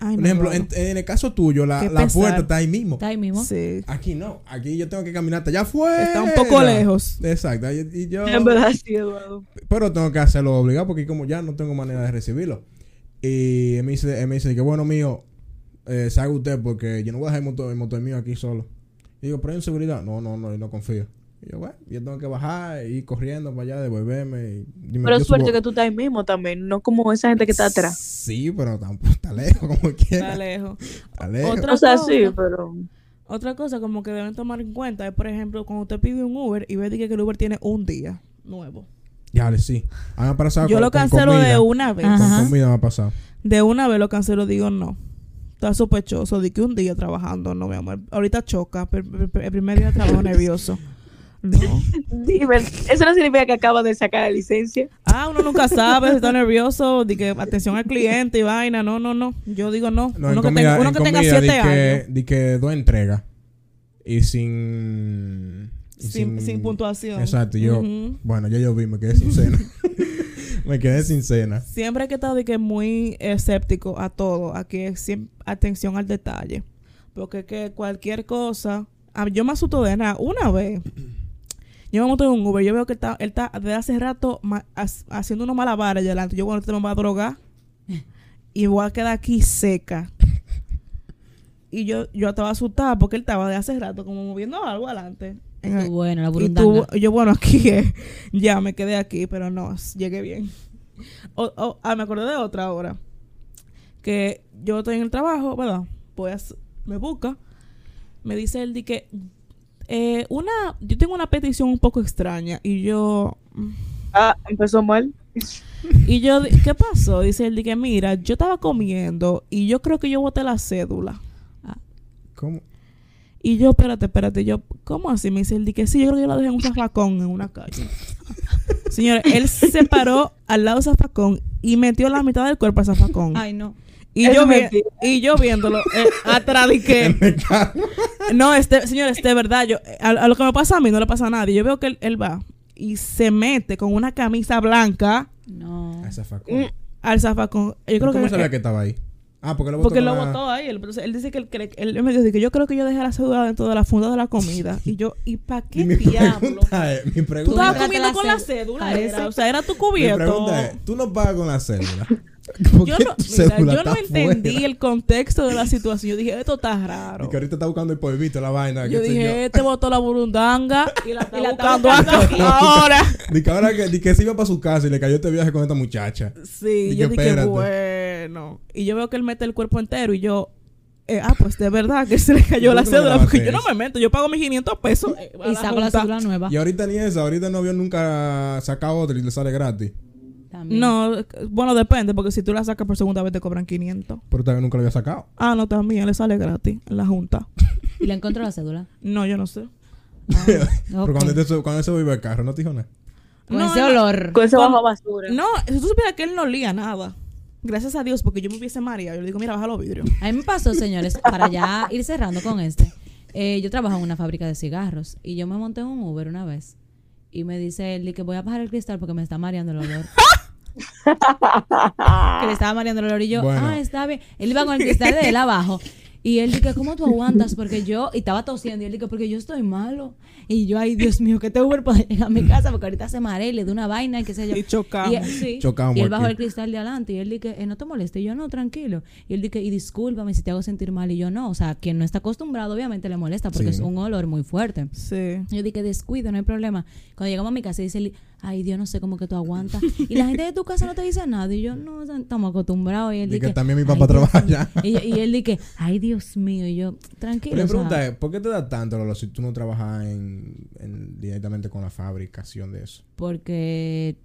Ay, Por no, ejemplo, en, en el caso tuyo, la, la puerta está ahí mismo. Está ahí mismo. Sí. Aquí no. Aquí yo tengo que caminar hasta allá afuera. Está un poco lejos. Exacto. Y, y yo... En verdad sí, Eduardo. Pero tengo que hacerlo obligado porque como ya no tengo manera de recibirlo. Y él me dice, él me dice que bueno mío, eh, salga usted porque yo no voy a dejar el motor, el motor mío aquí solo. Y digo, pero hay seguridad. No, no, no, yo no confío. Y yo, bueno, yo tengo que bajar y ir corriendo para allá, devolverme. Y, dime, Pero suerte subo- que tú estás ahí mismo también, no como esa gente que está atrás. Sí, pero tampoco está lejos como quiera. Está lejos. Está lejos. Otra O sea, cosa. sí, pero... Otra cosa como que deben tomar en cuenta es, por ejemplo, cuando usted pide un Uber y ve que el Uber tiene un día nuevo. Ya, sí. A mí me ha pasado Yo con- lo con cancelo de una vez. Ajá. Con comida me ha pasado. De una vez lo cancelo, digo no. Está sospechoso de que un día trabajando, no, mi amor. Ahorita choca, el primer día de trabajo nervioso. No. Dime, eso no significa que acabas de sacar la licencia. Ah, uno nunca sabe está nervioso, de que atención al cliente y vaina. No, no, no. Yo digo no. No, uno que, comida, tenga, uno en que tenga comida siete di que, años. di que dos entregas. Y sin... y Sin, sin puntuación. Exacto, yo... Bueno, ya yo vi, me quedé sin cena. me quedé sin cena. Siempre hay que estar de que muy escéptico a todo. Aquí es atención al detalle. Porque que cualquier cosa. yo me asusto de nada. Una vez. Yo me monto en un Uber. Yo veo que él está, él está desde hace rato ma- ha- haciendo unos malabares allá adelante. Yo, bueno, este me va a drogar. Y voy a quedar aquí seca. Y yo, yo estaba asustada porque él estaba de hace rato como moviendo algo adelante. En el- Bueno, la y burundanga. tú, yo, bueno, aquí. Ya me quedé aquí, pero no, llegué bien. Ah, me acordé de otra ahora. Que yo estoy en el trabajo, ¿verdad? Pues me busca. Me dice él de que eh, una, yo tengo una petición un poco extraña. Y yo, Ah, empezó mal. y yo, ¿qué pasó? Dice él que mira, yo estaba comiendo y yo creo que yo boté la cédula. ¿Cómo? Y yo, espérate, espérate, yo, ¿cómo así? Me dice él, di que sí, yo creo que yo la dejé en un zafacón en una calle. Señores, él se paró al lado del zafacón y metió la mitad del cuerpo al zafacón. Ay, no. Y, es yo vi- y yo viéndolo, eh, atrás de que... No, este, señores, de verdad, yo, a, a lo que me pasa a mí no le pasa a nadie. Yo veo que él, él va y se mete con una camisa blanca No. A esa facón. Mm, al zafacón. Yo creo ¿Cómo que... sabía que estaba ahí? Ah, porque lo botó Porque lo la- botó ahí. Él, entonces, él dice que él, cree- él me dice que yo creo que yo dejé la cédula dentro de la funda de la comida. Y yo, ¿y para Y qué mi diablo? pregunta es, mi Tú estabas comiendo la con la cédula. era, o sea, era tu mi cubierto. pregunta es, tú no pagas con la cédula. ¿Por Yo no, mira, yo no está entendí fuera? el contexto de la situación. Yo dije, esto está raro. Y que ahorita está buscando el polvito, la vaina. Yo dije, este botó la burundanga y la está Y la está buscando acá ahora. Di que ahora que, di que se iba para su casa y le cayó este viaje con esta muchacha. Sí, Dije, yo dije, espérate. bueno. Y yo veo que él mete el cuerpo entero y yo, eh, ah, pues de verdad que se le cayó ¿Y la cédula. Porque yo no me meto, yo pago mis 500 pesos. eh, Y saco la cédula nueva. Y ahorita ni eso, ahorita no vio nunca saca otra y le sale gratis. También. No, bueno, depende, porque si tú la sacas por segunda vez te cobran 500. Pero también nunca lo había sacado. Ah, no, también le sale gratis en la junta. ¿Y le encontró la cédula? No, yo no sé. Ah, Pero cuando, te, cuando se iba el carro, no te dijo nada. Con No, ese olor. Con ese bajo basura. No, si tú supieras que él no olía nada. Gracias a Dios, porque yo me hubiese mareado. Yo le digo, mira, baja los vidrios. A mí me pasó, señores, para ya ir cerrando con este. Eh, yo trabajo en una fábrica de cigarros y yo me monté en un Uber una vez y me dice él que voy a bajar el cristal porque me está mareando el olor. que le estaba mareando el olor y yo, Bueno. ah, está bien. Él iba con el cristal de él abajo y él dije, ¿cómo tú aguantas? Porque yo, y estaba tosiendo y él dije, porque yo estoy malo. Y yo, ay, Dios mío, que este Uber puede llegar a mi casa porque ahorita se marea y le da una vaina y qué sé yo. Y chocamos. Y, él- sí. Chocamos y él bajó aquí. el cristal de adelante y él dije, eh, no te molestes. Y yo, no, tranquilo. Y él dije, y discúlpame si te hago sentir mal. Y yo, no. O sea, quien no está acostumbrado, obviamente le molesta porque Sí. es un olor muy fuerte. Sí. Yo dije, descuido, no hay problema. Cuando llegamos a mi casa, dice, ay, Dios, no sé cómo que tú aguantas. Y la gente de tu casa no te dice nada. Y yo, no, estamos acostumbrados. Y él Di dije, que también mi "Ay, papá trabaja mío". allá. Y, él dije, ay, Dios mío. Y yo, tranquilo. Pero o sea, pregunta es, ¿por qué te da tanto el olor si tú no trabajas en, en- directamente con la fabricación de eso? porque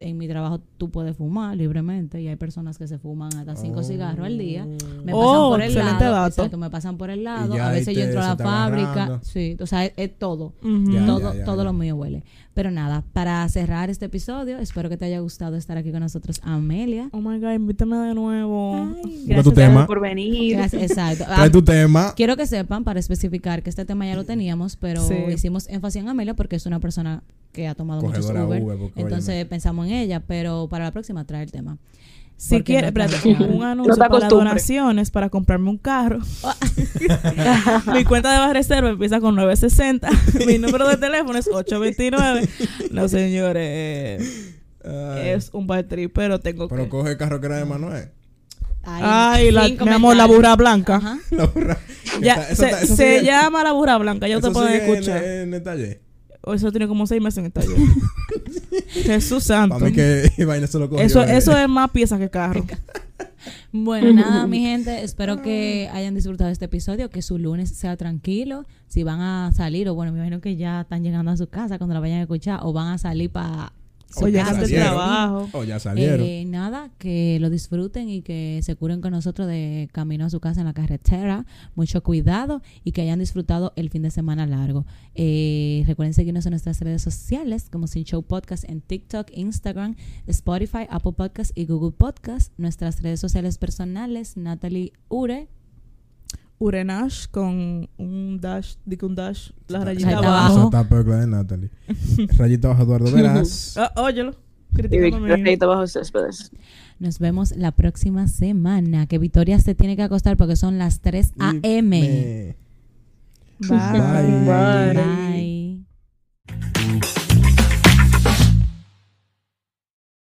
en mi trabajo tú puedes fumar libremente y hay personas que se fuman hasta cinco cigarros al día. Me Oh, pasan por el excelente lado. dato. Exacto, me pasan por el lado. A veces yo entro a la fábrica. agarrando. Sí, o sea, es, es todo. Ya, todo ya, todo ya. lo mío huele. Pero nada, para cerrar este episodio, espero que te haya gustado estar aquí con nosotros, Amelia. Oh my God, invítame de nuevo. Tu Gracias tema. por venir. Gracias, exacto. Ah, Trae tu tema. Quiero que sepan, para especificar, que este tema ya lo teníamos, pero Sí. hicimos énfasis en Amelia porque es una persona que ha tomado muchos Cogedora Uber. Uber, entonces pensamos en ella, pero para la próxima trae el tema. Si quieres, no un anuncio te para donaciones para comprarme un carro. Mi cuenta de reserva empieza con 960. Mi número de teléfono es 829. No, señores. Ay, Es un trip, pero tengo pero que. coge el carro que era de Manuel. Ay, la, mi amor, la burra blanca. Ajá. La burra. Ya, Esa- esa se está- llama la burra blanca, ya te pueden sigue en- escuchar. En, el taller. O Eso tiene como seis meses en el taller. Jesús santo. Para mí que vaina se lo cogió. Eso, eh. eso es más pieza que carro. Bueno, nada, mi gente, espero que hayan disfrutado de este episodio, que su lunes sea tranquilo. Si van a salir, o bueno, me imagino que ya están llegando a su casa cuando la vayan a escuchar, o van a salir para O ya salieron. trabajo. Oh, ya salieron. Eh, nada, que lo disfruten y que se curen con nosotros de camino a su casa en la carretera. Mucho cuidado y que hayan disfrutado el fin de semana largo. Eh, recuerden seguirnos en nuestras redes sociales como Sin Show Podcast en TikTok, Instagram, Spotify, Apple Podcast y Google Podcast. Nuestras redes sociales personales, Natalie Ure. Urenash con un dash, digo un dash, la rayita Rayita abajo. abajo. Eso está peor que la de Natalie. Rayita bajo Eduardo Verás. Ah, óyelo. Y Criticando a mí. Victoria bajo céspedes. Nos vemos la próxima semana. Que Victoria se tiene que acostar porque son las 3 a.m. Me- Bye. Bye. Bye. Bye.